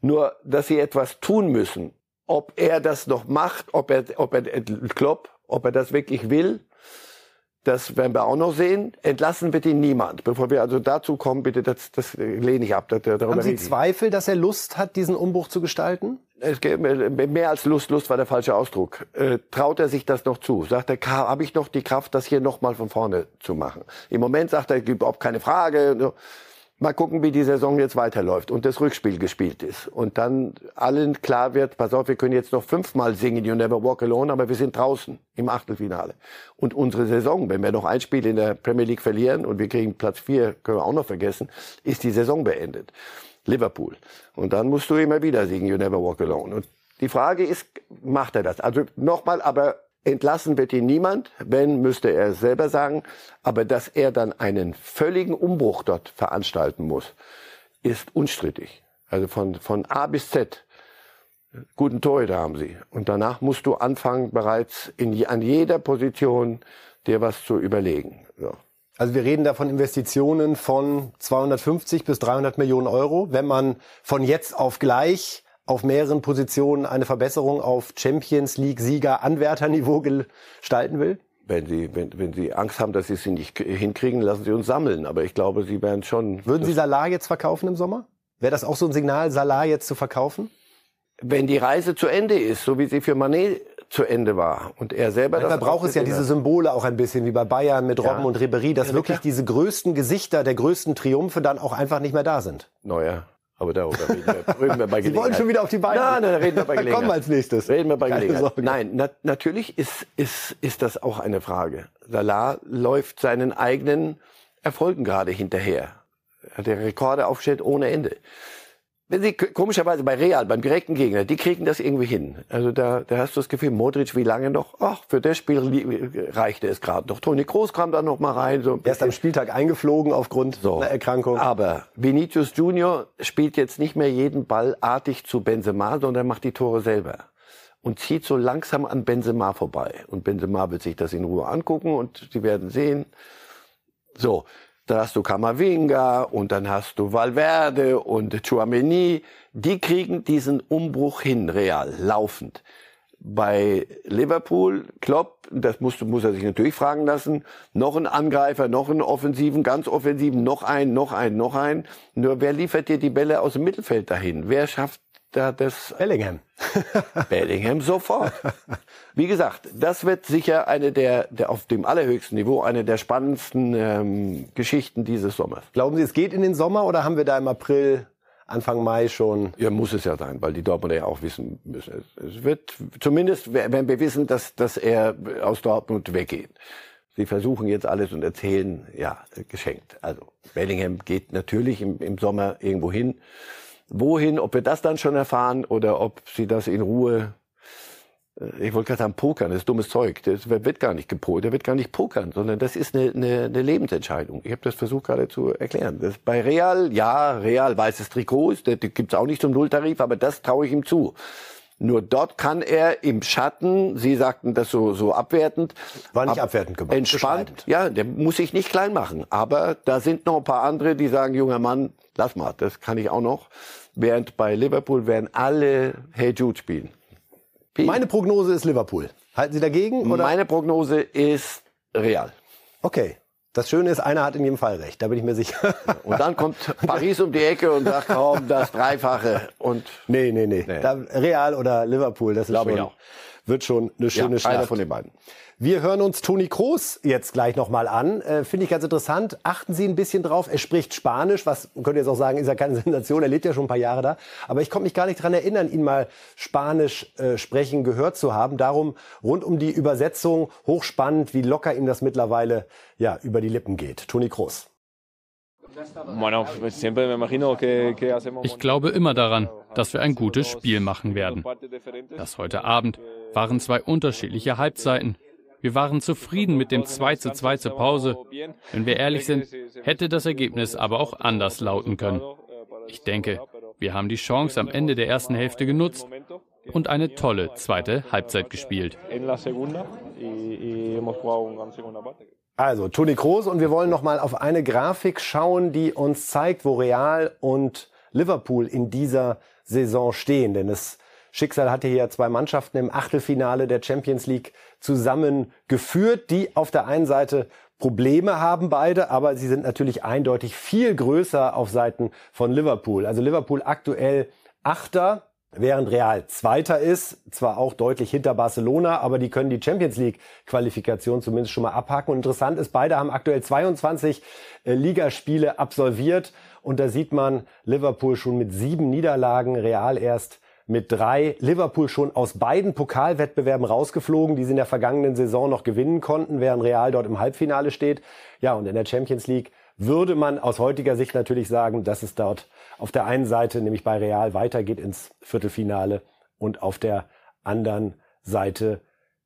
Nur, dass sie etwas tun müssen. Ob er das noch macht, ob er, ob er, Klopp, ob er das wirklich will, das werden wir auch noch sehen. Entlassen wird ihn niemand. Bevor wir also dazu kommen, bitte, das, das lehne ich ab. Darüber Haben Sie Zweifel, dass er Lust hat, diesen Umbruch zu gestalten? Es geht mehr als Lust. Lust war der falsche Ausdruck. Äh, traut er sich das noch zu? Sagt er, habe ich noch die Kraft, das hier nochmal von vorne zu machen? Im Moment sagt er, gibt überhaupt keine Frage. Mal gucken, wie die Saison jetzt weiterläuft und das Rückspiel gespielt ist. Und dann allen klar wird, pass auf, wir können jetzt noch fünfmal singen You Never Walk Alone, aber wir sind draußen im Achtelfinale. Und unsere Saison, wenn wir noch ein Spiel in der Premier League verlieren und wir kriegen Platz vier, können wir auch noch vergessen, ist die Saison beendet. Liverpool. Und dann musst du immer wieder singen You Never Walk Alone. Und die Frage ist, macht er das? Also nochmal, aber Entlassen wird ihn niemand, wenn, müsste er selber sagen. Aber dass er dann einen völligen Umbruch dort veranstalten muss, ist unstrittig. Also von, von A bis Z. Guten Torhüter haben sie. Und danach musst du anfangen, bereits in, an jeder Position dir was zu überlegen. So. Also wir reden da von Investitionen von 250 bis 300 Millionen Euro. Wenn man von jetzt auf gleich auf mehreren Positionen eine Verbesserung auf Champions League-Sieger, Anwärterniveau gestalten will? Wenn Sie, wenn, wenn Sie Angst haben, dass Sie es nicht hinkriegen, lassen Sie uns sammeln. Aber ich glaube, Sie werden schon. Würden Sie Salah jetzt verkaufen im Sommer? Wäre das auch so ein Signal, Salah jetzt zu verkaufen? Wenn die Reise zu Ende ist, so wie sie für Manet zu Ende war und er selber Manchmal das braucht es ja diese Symbole auch ein bisschen wie bei Bayern mit Robben ja. und Ribery, dass ja, wirklich klar. diese größten Gesichter der größten Triumphe dann auch einfach nicht mehr da sind. Neuer. Aber darüber reden wir, reden wir bei Gelegenheit. Sie wollen schon wieder auf die Beine. Nein, nein, reden wir bei Gelegenheit. Kommen als nächstes. Reden wir bei Keine Gelegenheit. Sorge. Nein, na, natürlich ist, ist, ist das auch eine Frage. Salah läuft seinen eigenen Erfolgen gerade hinterher. Er hat Rekorde aufgestellt ohne Ende wenn sie komischerweise bei Real, beim direkten Gegner, die kriegen das irgendwie hin. Also da, da hast du das Gefühl, Modric, wie lange noch? Ach, für das Spiel reichte es gerade noch. Toni Kroos kam da noch mal rein. So er ist am Spieltag eingeflogen aufgrund so. einer Erkrankung. Aber Vinicius Junior spielt jetzt nicht mehr jeden Ball artig zu Benzema, sondern macht die Tore selber und zieht so langsam an Benzema vorbei. Und Benzema wird sich das in Ruhe angucken und sie werden sehen. So, dann hast du Kamavinga und dann hast du Valverde und Chouameni. Die kriegen diesen Umbruch hin, real, laufend. Bei Liverpool, Klopp, das muss, muss er sich natürlich fragen lassen, noch ein Angreifer, noch einen Offensiven, ganz Offensiven, noch ein, noch ein, noch ein. Nur wer liefert dir die Bälle aus dem Mittelfeld dahin? Wer schafft da das Bellingham. Bellingham sofort. Wie gesagt, das wird sicher eine der, der auf dem allerhöchsten Niveau eine der spannendsten ähm, Geschichten dieses Sommers. Glauben Sie, es geht in den Sommer oder haben wir da im April Anfang Mai schon. Ja, muss es ja sein, weil die Dortmunder ja auch wissen müssen. Es wird zumindest, wenn wir wissen, dass, dass er aus Dortmund weggeht. Sie versuchen jetzt alles und erzählen, ja, geschenkt. Also Bellingham geht natürlich im, im Sommer irgendwo hin. Wohin, ob wir das dann schon erfahren oder ob sie das in Ruhe äh, ich wollte gerade sagen, pokern, das ist dummes Zeug. Das wird gar nicht gepokert, der wird gar nicht pokern, sondern das ist eine, eine, eine Lebensentscheidung. Ich habe das versucht gerade zu erklären. Das bei Real, ja, Real weißes Trikot, das gibt's auch nicht zum Nulltarif, aber das traue ich ihm zu. Nur dort kann er im Schatten, Sie sagten das so, so abwertend. War nicht ab, abwertend gemacht. Entspannt. Ja, der muss sich nicht klein machen. Aber da sind noch ein paar andere, die sagen, junger Mann, lass mal, das kann ich auch noch. Während bei Liverpool werden alle Hey Jude spielen. P Meine Prognose ist Liverpool. Halten Sie dagegen? Oder? Meine Prognose ist Real. Okay. Das Schöne ist, einer hat in jedem Fall recht, da bin ich mir sicher. Und dann kommt Paris um die Ecke und sagt, komm, das Dreifache. Und nee, nee, nee. nee. Da, Real oder Liverpool, das ist schon, wird schon eine schöne ja, Schlacht. Einer von den beiden. Wir hören uns Toni Kroos jetzt gleich nochmal an. Äh, Finde ich ganz interessant. Achten Sie ein bisschen drauf. Er spricht Spanisch, was man könnte jetzt auch sagen, ist ja keine Sensation. Er lebt ja schon ein paar Jahre da. Aber ich konnte mich gar nicht dran erinnern, ihn mal Spanisch äh, sprechen gehört zu haben. Darum rund um die Übersetzung hochspannend, wie locker ihm das mittlerweile ja, über die Lippen geht. Toni Kroos. Ich glaube immer daran, dass wir ein gutes Spiel machen werden. Das heute Abend waren zwei unterschiedliche Halbzeiten. Wir waren zufrieden mit dem 2 zu 2 zur Pause. Wenn wir ehrlich sind, hätte das Ergebnis aber auch anders lauten können. Ich denke, wir haben die Chance am Ende der ersten Hälfte genutzt und eine tolle zweite Halbzeit gespielt. Also Toni Kroos und wir wollen noch mal auf eine Grafik schauen, die uns zeigt, wo Real und Liverpool in dieser Saison stehen, denn es Schicksal hatte hier zwei Mannschaften im Achtelfinale der Champions League zusammengeführt, die auf der einen Seite Probleme haben beide, aber sie sind natürlich eindeutig viel größer auf Seiten von Liverpool. Also Liverpool aktuell Achter, während Real Zweiter ist, zwar auch deutlich hinter Barcelona, aber die können die Champions League Qualifikation zumindest schon mal abhaken. Und interessant ist, beide haben aktuell 22 äh, Ligaspiele absolviert und da sieht man Liverpool schon mit sieben Niederlagen, Real erst mit drei. Liverpool schon aus beiden Pokalwettbewerben rausgeflogen, die sie in der vergangenen Saison noch gewinnen konnten, während Real dort im Halbfinale steht. Ja, und in der Champions League würde man aus heutiger Sicht natürlich sagen, dass es dort auf der einen Seite, nämlich bei Real, weitergeht ins Viertelfinale und auf der anderen Seite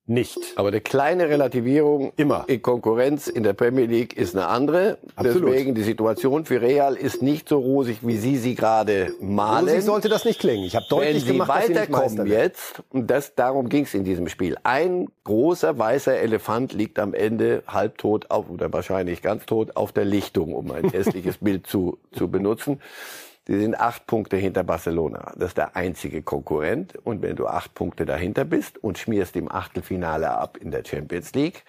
nicht. Aber eine kleine Relativierung immer in Konkurrenz in der Premier League ist eine andere. Absolut. Deswegen die Situation für Real ist nicht so rosig, wie Sie sie gerade malen. Rosig sollte das nicht klingen. Ich habe deutlich Wenn gemacht, Sie weiterkommen dass Sie jetzt, und das, darum ging es in diesem Spiel. Ein großer weißer Elefant liegt am Ende halbtot auf, oder wahrscheinlich ganz tot auf der Lichtung, um ein hässliches Bild zu, zu benutzen. Die sind acht Punkte hinter Barcelona. Das ist der einzige Konkurrent. Und wenn du acht Punkte dahinter bist und schmierst im Achtelfinale ab in der Champions League,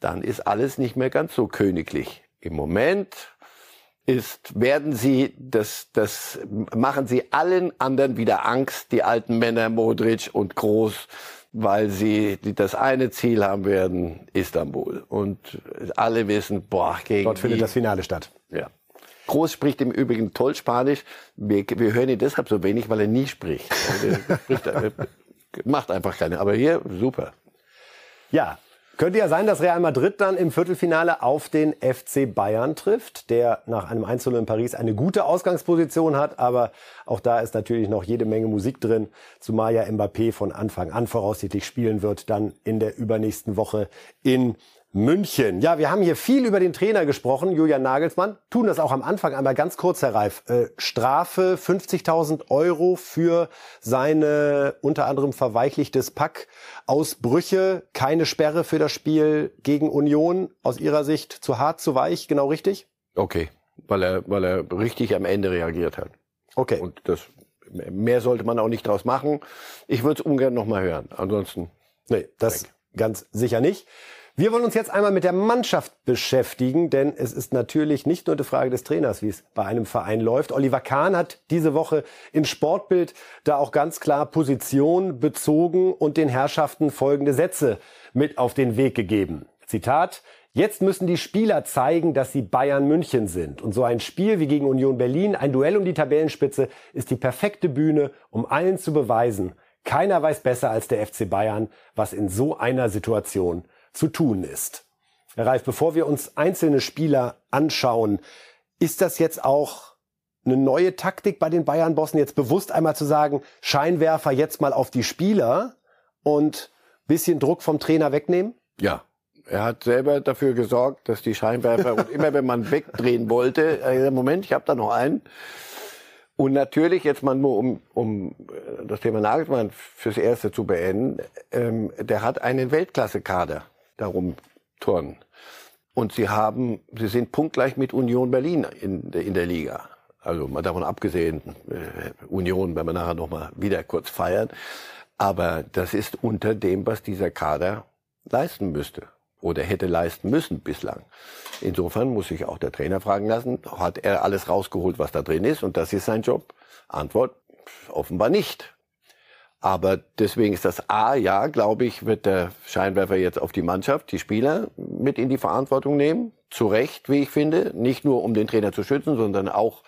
dann ist alles nicht mehr ganz so königlich. Im Moment ist, werden sie, das, das machen sie allen anderen wieder Angst, die alten Männer Modric und Groß, weil sie das eine Ziel haben werden, Istanbul. Und alle wissen, boah, gegen Dort findet das Finale statt. Ja. Groß spricht im Übrigen toll Spanisch. Wir, wir hören ihn deshalb so wenig, weil er nie spricht. Er spricht macht einfach keine. Aber hier super. Ja, könnte ja sein, dass Real Madrid dann im Viertelfinale auf den FC Bayern trifft, der nach einem 1 in Paris eine gute Ausgangsposition hat, aber auch da ist natürlich noch jede Menge Musik drin, zumal ja Mbappé von Anfang an voraussichtlich spielen wird, dann in der übernächsten Woche in München. Ja, wir haben hier viel über den Trainer gesprochen, Julian Nagelsmann. Tun das auch am Anfang einmal ganz kurz, Herr Reif. Äh, Strafe 50.000 Euro für seine unter anderem verweichlichtes Pack. Ausbrüche, keine Sperre für das Spiel gegen Union. Aus Ihrer Sicht zu hart, zu weich, genau richtig? Okay, weil er, weil er richtig am Ende reagiert hat. Okay. Und das, mehr sollte man auch nicht draus machen. Ich würde es ungern nochmal hören. Ansonsten. Nee, das weg. ganz sicher nicht. Wir wollen uns jetzt einmal mit der Mannschaft beschäftigen, denn es ist natürlich nicht nur die Frage des Trainers, wie es bei einem Verein läuft. Oliver Kahn hat diese Woche im Sportbild da auch ganz klar Position bezogen und den Herrschaften folgende Sätze mit auf den Weg gegeben. Zitat, Jetzt müssen die Spieler zeigen, dass sie Bayern München sind. Und so ein Spiel wie gegen Union Berlin, ein Duell um die Tabellenspitze, ist die perfekte Bühne, um allen zu beweisen, keiner weiß besser als der FC Bayern, was in so einer Situation zu tun ist. Herr Reif, bevor wir uns einzelne Spieler anschauen, ist das jetzt auch eine neue Taktik bei den Bayern-Bossen, jetzt bewusst einmal zu sagen, Scheinwerfer jetzt mal auf die Spieler und bisschen Druck vom Trainer wegnehmen? Ja. Er hat selber dafür gesorgt, dass die Scheinwerfer und immer wenn man wegdrehen wollte, Moment, ich habe da noch einen. Und natürlich jetzt mal nur um, um äh, das Thema Nagelsmann fürs Erste zu beenden, ähm, der hat einen Weltklasse-Kader darum turnen. Und sie haben, sie sind punktgleich mit Union Berlin in, in der Liga. Also mal davon abgesehen, äh, Union, wenn wir nachher noch mal wieder kurz feiern. Aber das ist unter dem, was dieser Kader leisten müsste oder hätte leisten müssen bislang. Insofern muss sich auch der Trainer fragen lassen, hat er alles rausgeholt, was da drin ist und das ist sein Job? Antwort, offenbar nicht. Aber deswegen ist das A, ja, glaube ich, wird der Scheinwerfer jetzt auf die Mannschaft, die Spieler mit in die Verantwortung nehmen. Zu Recht, wie ich finde. Nicht nur, um den Trainer zu schützen, sondern auch,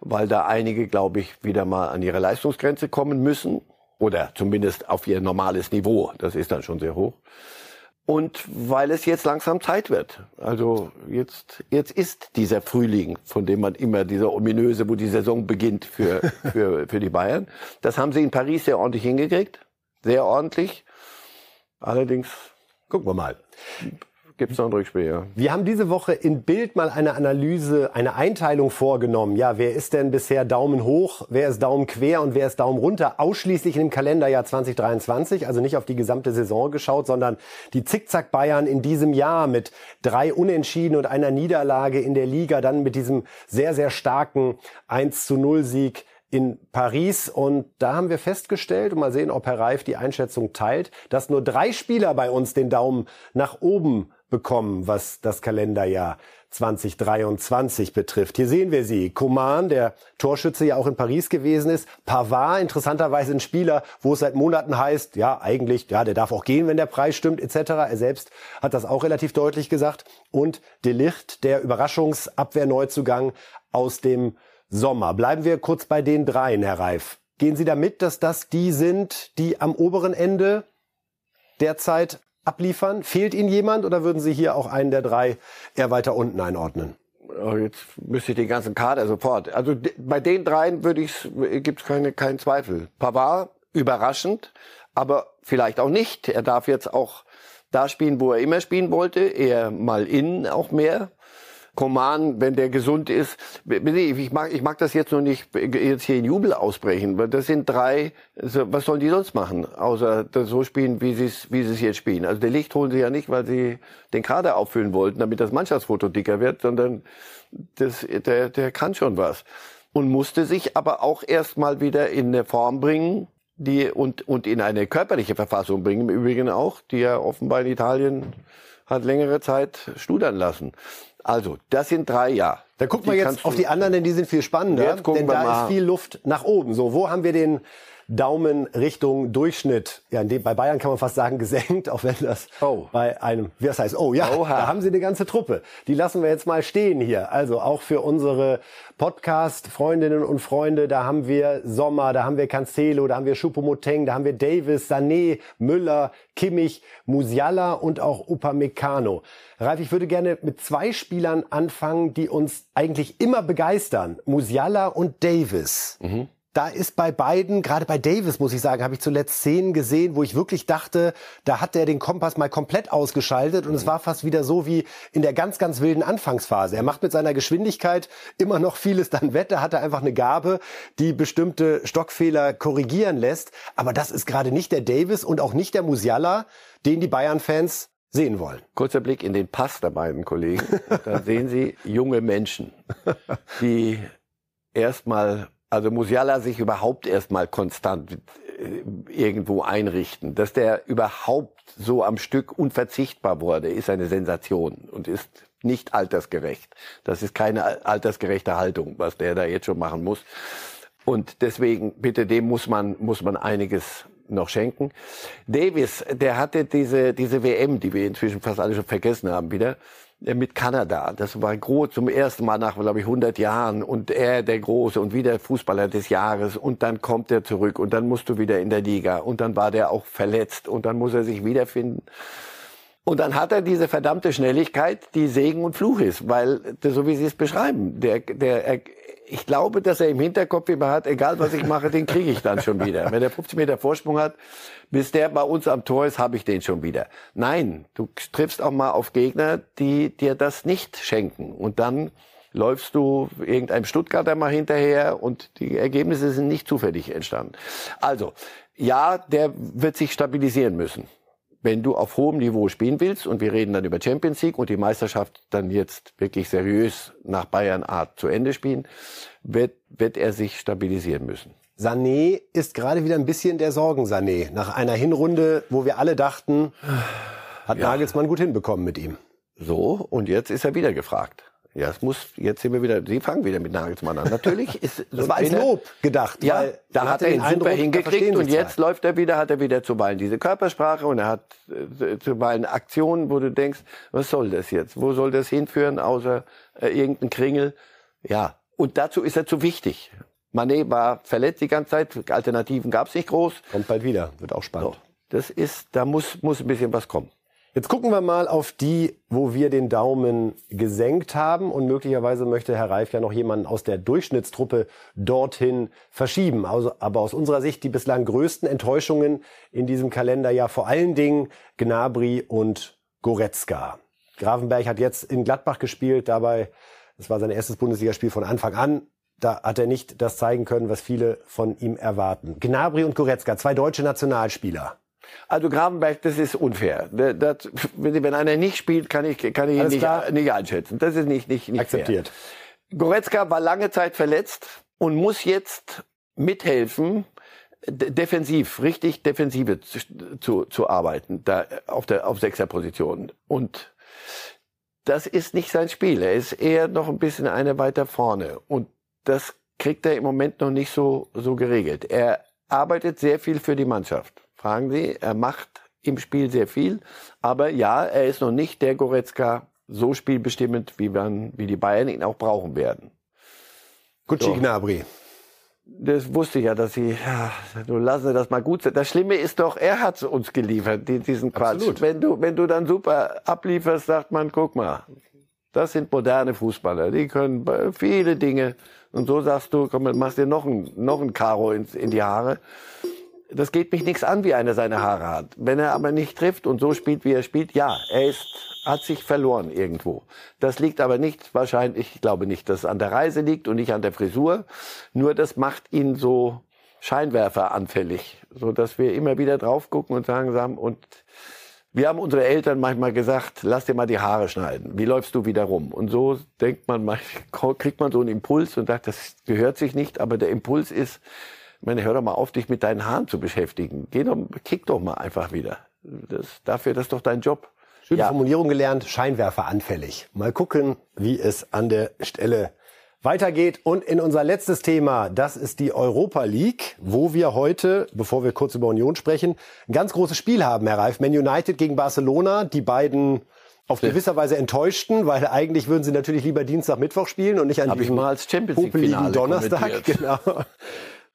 weil da einige, glaube ich, wieder mal an ihre Leistungsgrenze kommen müssen. Oder zumindest auf ihr normales Niveau. Das ist dann schon sehr hoch und weil es jetzt langsam Zeit wird. Also jetzt, jetzt ist dieser Frühling, von dem man immer dieser ominöse, wo die Saison beginnt für, für, für die Bayern. Das haben sie in Paris sehr ordentlich hingekriegt. Sehr ordentlich. Allerdings, gucken wir mal gibt es noch ein Rückspiel, ja. Wir haben diese Woche in Bild mal eine Analyse, eine Einteilung vorgenommen. Ja, wer ist denn bisher Daumen hoch, wer ist Daumen quer und wer ist Daumen runter? Ausschließlich dem Kalenderjahr 2023, also nicht auf die gesamte Saison geschaut, sondern die Zickzack Bayern in diesem Jahr mit drei Unentschieden und einer Niederlage in der Liga, dann mit diesem sehr, sehr starken 1 zu 0 Sieg in Paris und da haben wir festgestellt, und mal sehen, ob Herr Reif die Einschätzung teilt, dass nur drei Spieler bei uns den Daumen nach oben bekommen, was das Kalenderjahr 2023 betrifft. Hier sehen wir sie. Coman, der Torschütze ja auch in Paris gewesen ist. Pavard, interessanterweise ein Spieler, wo es seit Monaten heißt, ja, eigentlich, ja, der darf auch gehen, wenn der Preis stimmt, etc. Er selbst hat das auch relativ deutlich gesagt. Und Delicht, der Überraschungsabwehrneuzugang aus dem Sommer. Bleiben wir kurz bei den dreien, Herr Reif. Gehen Sie damit, dass das die sind, die am oberen Ende derzeit abliefern? Fehlt Ihnen jemand oder würden Sie hier auch einen der drei eher weiter unten einordnen? Oh, jetzt müsste ich den ganzen Kader sofort. Also bei den dreien würde ich gibt es keine keinen Zweifel. Pavard überraschend, aber vielleicht auch nicht. Er darf jetzt auch da spielen, wo er immer spielen wollte, eher mal innen auch mehr. Koman, wenn der gesund ist. Ich mag, ich mag das jetzt noch nicht jetzt hier in Jubel ausbrechen, weil das sind drei, was sollen die sonst machen, außer so spielen, wie sie es wie es jetzt spielen. Also der Licht holen sie ja nicht, weil sie den Kader auffüllen wollten, damit das Mannschaftsfoto dicker wird, sondern das, der, der kann schon was. Und musste sich aber auch erstmal wieder in eine Form bringen, die und, und in eine körperliche Verfassung bringen, im Übrigen auch, die er offenbar in Italien hat längere Zeit studern lassen. Also, das sind drei Jahre. Da gucken wir jetzt auf die anderen, denn die sind viel spannender. denn da mal. ist viel Luft nach oben. So, wo haben wir den Daumen Richtung Durchschnitt. Ja, dem, bei Bayern kann man fast sagen gesenkt, auch wenn das oh. bei einem, wie das heißt, oh ja, Oha. da haben sie eine ganze Truppe. Die lassen wir jetzt mal stehen hier. Also auch für unsere Podcast-Freundinnen und Freunde, da haben wir Sommer, da haben wir Cancelo, da haben wir Choupo-Moteng, da haben wir Davis, Sané, Müller, Kimmich, Musiala und auch Upamecano. Ralf, ich würde gerne mit zwei Spielern anfangen, die uns eigentlich immer begeistern. Musiala und Davis. Mhm da ist bei beiden, gerade bei Davis muss ich sagen, habe ich zuletzt Szenen gesehen, wo ich wirklich dachte, da hat er den Kompass mal komplett ausgeschaltet und es war fast wieder so wie in der ganz, ganz wilden Anfangsphase. Er macht mit seiner Geschwindigkeit immer noch vieles dann wett. Da hat er einfach eine Gabe, die bestimmte Stockfehler korrigieren lässt. Aber das ist gerade nicht der Davis und auch nicht der Musiala, den die Bayern-Fans sehen wollen. Kurzer Blick in den Pass der beiden Kollegen. Da sehen Sie junge Menschen, die erstmal also Musiala sich überhaupt erstmal konstant äh, irgendwo einrichten. Dass der überhaupt so am Stück unverzichtbar wurde, ist eine Sensation und ist nicht altersgerecht. Das ist keine altersgerechte Haltung, was der da jetzt schon machen muss. Und deswegen, bitte, dem muss man, muss man einiges noch schenken. Davis, der hatte diese, diese WM, die wir inzwischen fast alle schon vergessen haben wieder, mit Kanada. Das war groß zum ersten Mal nach, glaube ich, 100 Jahren. Und er der Große und wieder Fußballer des Jahres. Und dann kommt er zurück. Und dann musst du wieder in der Liga. Und dann war der auch verletzt. Und dann muss er sich wiederfinden. Und dann hat er diese verdammte Schnelligkeit, die Segen und Fluch ist, weil so wie Sie es beschreiben, der, der, er, ich glaube, dass er im Hinterkopf immer hat, egal was ich mache, den kriege ich dann schon wieder. Wenn er 50 Meter Vorsprung hat, bis der bei uns am Tor ist, habe ich den schon wieder. Nein, du triffst auch mal auf Gegner, die dir das nicht schenken. Und dann läufst du irgendeinem Stuttgarter mal hinterher und die Ergebnisse sind nicht zufällig entstanden. Also, ja, der wird sich stabilisieren müssen wenn du auf hohem Niveau spielen willst, und wir reden dann über Champions League und die Meisterschaft dann jetzt wirklich seriös nach Bayern Art zu Ende spielen, wird, wird er sich stabilisieren müssen. Sané ist gerade wieder ein bisschen der Sorgen-Sané. Nach einer Hinrunde, wo wir alle dachten, hat ja. Nagelsmann gut hinbekommen mit ihm. So, und jetzt ist er wieder gefragt. Ja, es muss, jetzt sind wir wieder, Sie fangen wieder mit Nagelsmann an. Natürlich ist Das war als Lob gedacht. Ja, da hat er ihn super Eindruck, hingekriegt und jetzt läuft er wieder, hat er wieder zuweilen diese Körpersprache und er hat äh, zuweilen Aktionen, wo du denkst, was soll das jetzt? Wo soll das hinführen, außer äh, irgendein Kringel? Ja, und dazu ist er zu wichtig. Manet war verletzt die ganze Zeit, Alternativen gab es nicht groß. Kommt bald wieder, wird auch spannend. So, das ist, da muss, muss ein bisschen was kommen. Jetzt gucken wir mal auf die, wo wir den Daumen gesenkt haben. Und möglicherweise möchte Herr Reif ja noch jemanden aus der Durchschnittstruppe dorthin verschieben. Also, aber aus unserer Sicht die bislang größten Enttäuschungen in diesem Kalender ja vor allen Dingen Gnabry und Goretzka. Grafenberg hat jetzt in Gladbach gespielt. Dabei, das war sein erstes Bundesligaspiel von Anfang an. Da hat er nicht das zeigen können, was viele von ihm erwarten. Gnabry und Goretzka, zwei deutsche Nationalspieler. Also Gravenberg, das ist unfair. Das, wenn einer nicht spielt, kann ich, kann ich ihn nicht, nicht, einschätzen. Das ist nicht, nicht, nicht Akzeptiert. Fair. Goretzka war lange Zeit verletzt und muss jetzt mithelfen, defensiv, richtig defensive zu, zu, zu arbeiten, da auf der auf Sechserposition. Und das ist nicht sein Spiel. Er ist eher noch ein bisschen eine weiter vorne. Und das kriegt er im Moment noch nicht so, so geregelt. Er arbeitet sehr viel für die Mannschaft fragen Sie. Er macht im Spiel sehr viel, aber ja, er ist noch nicht der Goretzka so spielbestimmend, wie, man, wie die Bayern ihn auch brauchen werden. Gucci so. Gnabry. Das wusste ich ja, dass sie, ja, du lassen das mal gut sein. Das Schlimme ist doch, er hat uns geliefert, diesen Quatsch. Absolut. Wenn du, wenn du dann super ablieferst, sagt man, guck mal, das sind moderne Fußballer, die können viele Dinge. Und so sagst du, komm, machst dir noch ein, noch ein Karo in, in die Haare das geht mich nichts an, wie einer seine Haare hat. Wenn er aber nicht trifft und so spielt, wie er spielt, ja, er ist, hat sich verloren irgendwo. Das liegt aber nicht wahrscheinlich, ich glaube nicht, dass es an der Reise liegt und nicht an der Frisur. Nur das macht ihn so scheinwerferanfällig, so dass wir immer wieder drauf gucken und sagen, und wir haben unsere Eltern manchmal gesagt, lass dir mal die Haare schneiden. Wie läufst du wieder rum? Und so denkt man, kriegt man so einen Impuls und sagt, das gehört sich nicht, aber der Impuls ist, meine, hör doch mal auf, dich mit deinen Haaren zu beschäftigen. Geh doch, kick doch mal einfach wieder. Das, dafür, das ist doch dein Job. Schöne ja. Formulierung gelernt, Scheinwerfer anfällig. Mal gucken, wie es an der Stelle weitergeht. Und in unser letztes Thema, das ist die Europa League, wo wir heute, bevor wir kurz über Union sprechen, ein ganz großes Spiel haben, Herr Reif. Man United gegen Barcelona, die beiden auf gewisser Weise enttäuschten, weil eigentlich würden sie natürlich lieber Dienstag, Mittwoch spielen und nicht an diesem Donnerstag. Genau.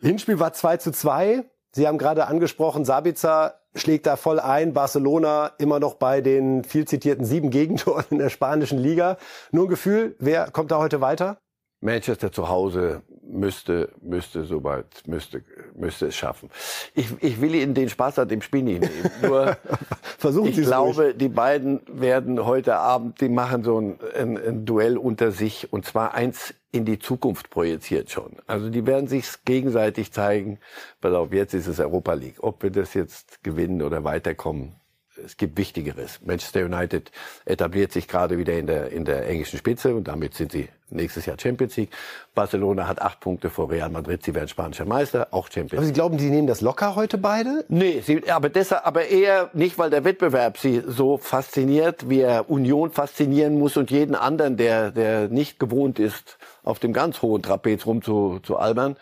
Hinspiel war 2 zu 2. Sie haben gerade angesprochen, Sabitzer schlägt da voll ein. Barcelona immer noch bei den viel zitierten sieben Gegentoren in der spanischen Liga. Nur ein Gefühl, wer kommt da heute weiter? Manchester zu Hause müsste, müsste soweit, müsste, müsste es schaffen. Ich, ich will Ihnen den Spaß an dem Spiel nicht nehmen. Nur, Versuchen ich Sie glaube, ruhig. die beiden werden heute Abend, die machen so ein, ein, ein Duell unter sich und zwar eins in die Zukunft projiziert schon. Also die werden sich gegenseitig zeigen, pass auf, jetzt ist es Europa League. Ob wir das jetzt gewinnen oder weiterkommen, es gibt Wichtigeres. Manchester United etabliert sich gerade wieder in der, in der englischen Spitze und damit sind sie nächstes Jahr Champions League. Barcelona hat acht Punkte vor Real Madrid. Sie werden spanischer Meister, auch Champions League. Aber Sie glauben, die nehmen das locker heute beide? Nee, sie, aber deshalb, aber eher nicht, weil der Wettbewerb sie so fasziniert, wie er Union faszinieren muss und jeden anderen, der, der nicht gewohnt ist, auf dem ganz hohen Trapez rumzualbern. Zu, zu albern.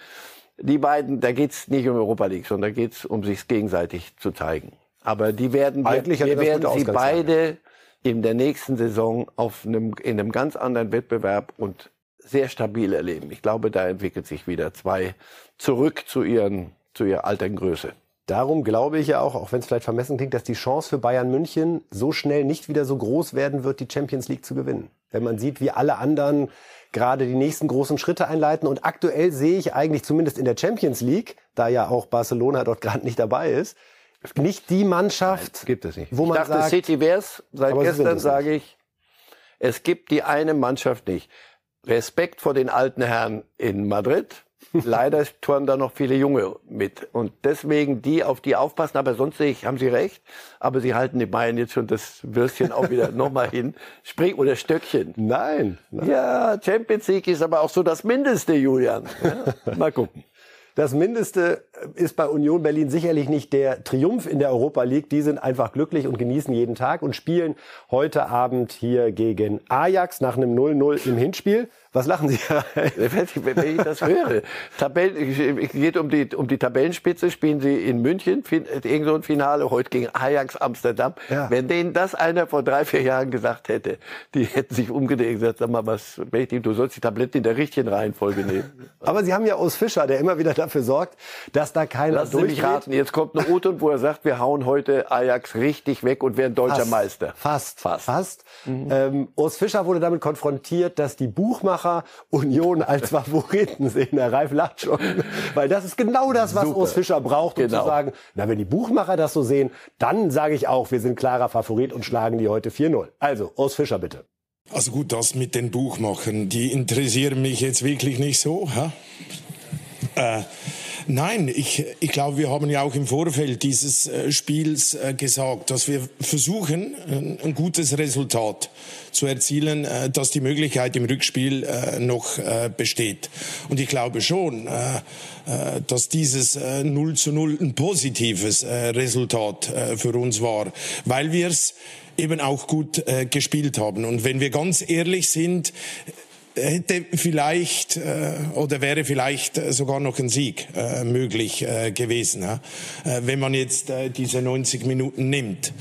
Die beiden, da geht's nicht um Europa League, sondern da geht's um sich gegenseitig zu zeigen. Aber die werden Eigentlich wir, wir werden sie beide in der nächsten Saison auf einem, in einem ganz anderen Wettbewerb und sehr stabil erleben. Ich glaube, da entwickelt sich wieder zwei zurück zu ihren, zu ihrer alten Größe. Darum glaube ich ja auch, auch wenn es vielleicht vermessen klingt, dass die Chance für Bayern München so schnell nicht wieder so groß werden wird, die Champions League zu gewinnen. Wenn man sieht, wie alle anderen gerade die nächsten großen Schritte einleiten. Und aktuell sehe ich eigentlich zumindest in der Champions League, da ja auch Barcelona dort gerade nicht dabei ist, nicht die Mannschaft, Nein, gibt es nicht. wo man ich dachte, sagt, City wär's. Seit gestern es sage ich, es gibt die eine Mannschaft nicht. Respekt vor den alten Herren in Madrid. Leider turnen da noch viele Junge mit. Und deswegen die auf die aufpassen. Aber sonst sehe ich, haben Sie recht. Aber Sie halten die Bayern jetzt schon das Würstchen auch wieder nochmal hin. Spring oder Stöckchen. nein, nein. Ja, Champions League ist aber auch so das Mindeste, Julian. Ja, mal gucken. Das Mindeste ist bei Union Berlin sicherlich nicht der Triumph in der Europa League. Die sind einfach glücklich und genießen jeden Tag und spielen heute Abend hier gegen Ajax nach einem 0-0 im Hinspiel. Was lachen Sie? Wenn ich das höre. Tabellen, es geht um die, um die Tabellenspitze, spielen sie in München, irgend so ein Finale, heute gegen Ajax Amsterdam. Ja. Wenn denen das einer vor drei, vier Jahren gesagt hätte, die hätten sich umgedreht und gesagt, sag mal, was, du sollst die Tabletten in der richtigen Reihenfolge nehmen. Aber Sie haben ja Urs Fischer, der immer wieder dafür sorgt, dass da keiner Lassen Sie mich raten, jetzt kommt eine O-Ton, wo er sagt, wir hauen heute Ajax richtig weg und werden deutscher Fast, Meister. Fast, Fast. fast. Ähm, Urs Fischer wurde damit konfrontiert, dass die Buchmacher Union als Favoriten sehen. Herr Ralf lacht schon. Weil das ist genau das, was Super. Urs Fischer braucht, um Genau. zu sagen, na, wenn die Buchmacher das so sehen, dann sage ich auch, wir sind klarer Favorit und schlagen die heute 4-0. Also, Urs Fischer bitte. Also gut, das mit den Buchmachern, die interessieren mich jetzt wirklich nicht so. Hä? Äh, nein, ich, ich glaube, wir haben ja auch im Vorfeld dieses äh, Spiels äh, gesagt, dass wir versuchen, ein, ein gutes Resultat zu erzielen, äh, dass die Möglichkeit im Rückspiel äh, noch äh, besteht. Und ich glaube schon, äh, äh, dass dieses äh, 0 zu 0 ein positives äh, Resultat äh, für uns war, weil wir es eben auch gut äh, gespielt haben. Und wenn wir ganz ehrlich sind, hätte vielleicht äh, oder wäre vielleicht äh, sogar noch ein Sieg äh, möglich äh, gewesen, ja? äh, wenn man jetzt äh, diese 90 Minuten nimmt.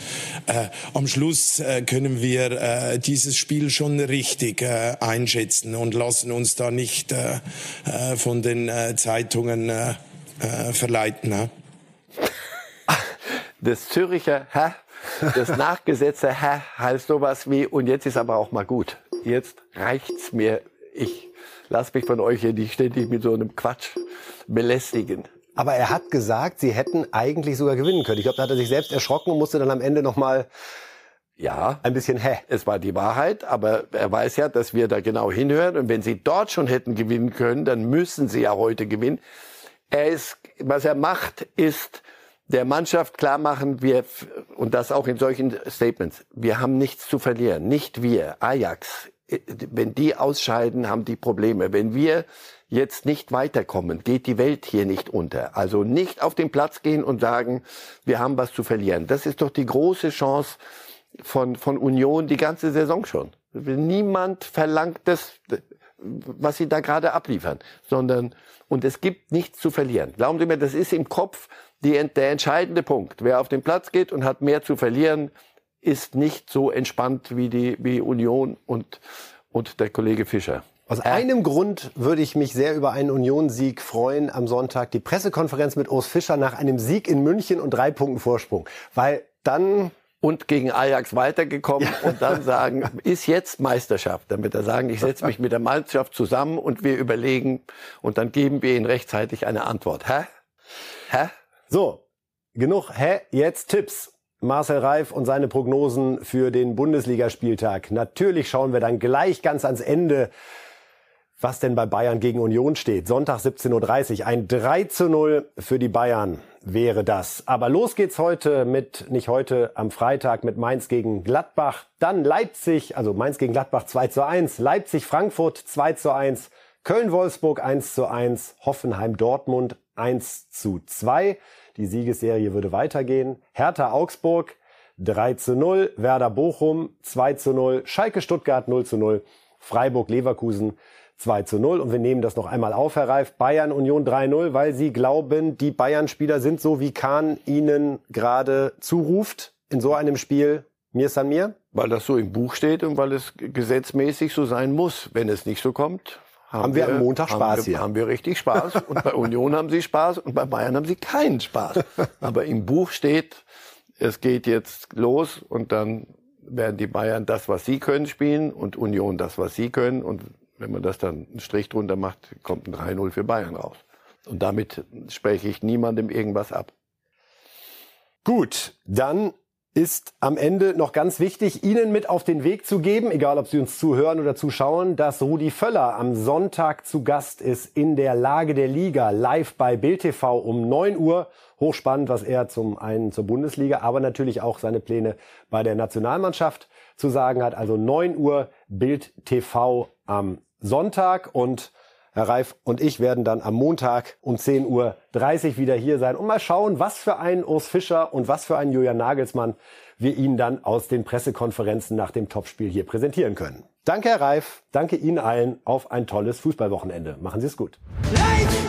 Äh, am Schluss äh, können wir äh, dieses Spiel schon richtig äh, einschätzen und lassen uns da nicht äh, äh, von den äh, Zeitungen äh, äh, verleiten. Ja? Das Züricher Hä, das nachgesetzte Hä heißt sowas wie, und jetzt ist aber auch mal gut. Jetzt reicht's mir. Ich lass mich von euch hier nicht ständig mit so einem Quatsch belästigen. Aber er hat gesagt, sie hätten eigentlich sogar gewinnen können. Ich glaube, da hat er sich selbst erschrocken und musste dann am Ende noch mal Ja, ein bisschen hä. es war die Wahrheit, aber er weiß ja, dass wir da genau hinhören. Und wenn sie dort schon hätten gewinnen können, dann müssen sie ja heute gewinnen. Er ist, was er macht, ist der Mannschaft klar machen, wir, und das auch in solchen Statements, wir haben nichts zu verlieren. Nicht wir, Ajax. Wenn die ausscheiden, haben die Probleme. Wenn wir jetzt nicht weiterkommen, geht die Welt hier nicht unter. Also nicht auf den Platz gehen und sagen, wir haben was zu verlieren. Das ist doch die große Chance von, von Union die ganze Saison schon. Niemand verlangt das, was sie da gerade abliefern, sondern, und es gibt nichts zu verlieren. Glauben Sie mir, das ist im Kopf die, der entscheidende Punkt. Wer auf den Platz geht und hat mehr zu verlieren, ist nicht so entspannt wie die, wie Union und, und der Kollege Fischer. Aus einem Grund würde ich mich sehr über einen Union-Sieg freuen am Sonntag. Die Pressekonferenz mit Urs Fischer nach einem Sieg in München und drei Punkten Vorsprung. Weil dann und gegen Ajax weitergekommen und dann sagen, ist jetzt Meisterschaft, damit er sagen, ich setze mich mit der Mannschaft zusammen und wir überlegen und dann geben wir ihnen rechtzeitig eine Antwort. Hä? Hä? So, genug. Hä? Jetzt Tipps. Marcel Reif und seine Prognosen für den Bundesligaspieltag. Natürlich schauen wir dann gleich ganz ans Ende, was denn bei Bayern gegen Union steht. Sonntag 17.30 Uhr. Ein 3 zu 0 für die Bayern wäre das. Aber los geht's heute mit, nicht heute, am Freitag mit Mainz gegen Gladbach. Dann Leipzig, also Mainz gegen Gladbach 2 zu 1. Leipzig Frankfurt 2 zu 1. Köln-Wolfsburg 1 zu 1. Hoffenheim-Dortmund 1 zu 2. Die Siegesserie würde weitergehen. Hertha Augsburg 3 zu 0. Werder Bochum 2 zu 0. Schalke Stuttgart 0 zu 0. Freiburg Leverkusen 2 zu 0. Und wir nehmen das noch einmal auf, Herr Reif. Bayern Union 3-0, weil Sie glauben, die Bayern-Spieler sind so, wie Kahn ihnen gerade zuruft in so einem Spiel. Mir san mir? Weil das so im Buch steht und weil es gesetzmäßig so sein muss. Wenn es nicht so kommt, Haben wir am Montag haben Spaß wir, hier. Haben wir richtig Spaß. Und bei Union haben sie Spaß und bei Bayern haben sie keinen Spaß. Aber im Buch steht, es geht jetzt los und dann werden die Bayern das, was sie können, spielen und Union das, was sie können. Und wenn man das dann einen Strich drunter macht, kommt ein 3-0 für Bayern raus. Und damit spreche ich niemandem irgendwas ab. Gut, dann ist am Ende noch ganz wichtig, Ihnen mit auf den Weg zu geben, egal ob Sie uns zuhören oder zuschauen, dass Rudi Völler am Sonntag zu Gast ist in der Lage der Liga live bei Bild TV um 9 Uhr. Hochspannend, was er zum einen zur Bundesliga, aber natürlich auch seine Pläne bei der Nationalmannschaft zu sagen hat. Also 9 Uhr Bild TV am Sonntag und Herr Reif und ich werden dann am Montag um 10.30 Uhr wieder hier sein und mal schauen, was für einen Urs Fischer und was für einen Julian Nagelsmann wir Ihnen dann aus den Pressekonferenzen nach dem Topspiel hier präsentieren können. Danke, Herr Reif. Danke Ihnen allen auf ein tolles Fußballwochenende. Machen Sie es gut. Light!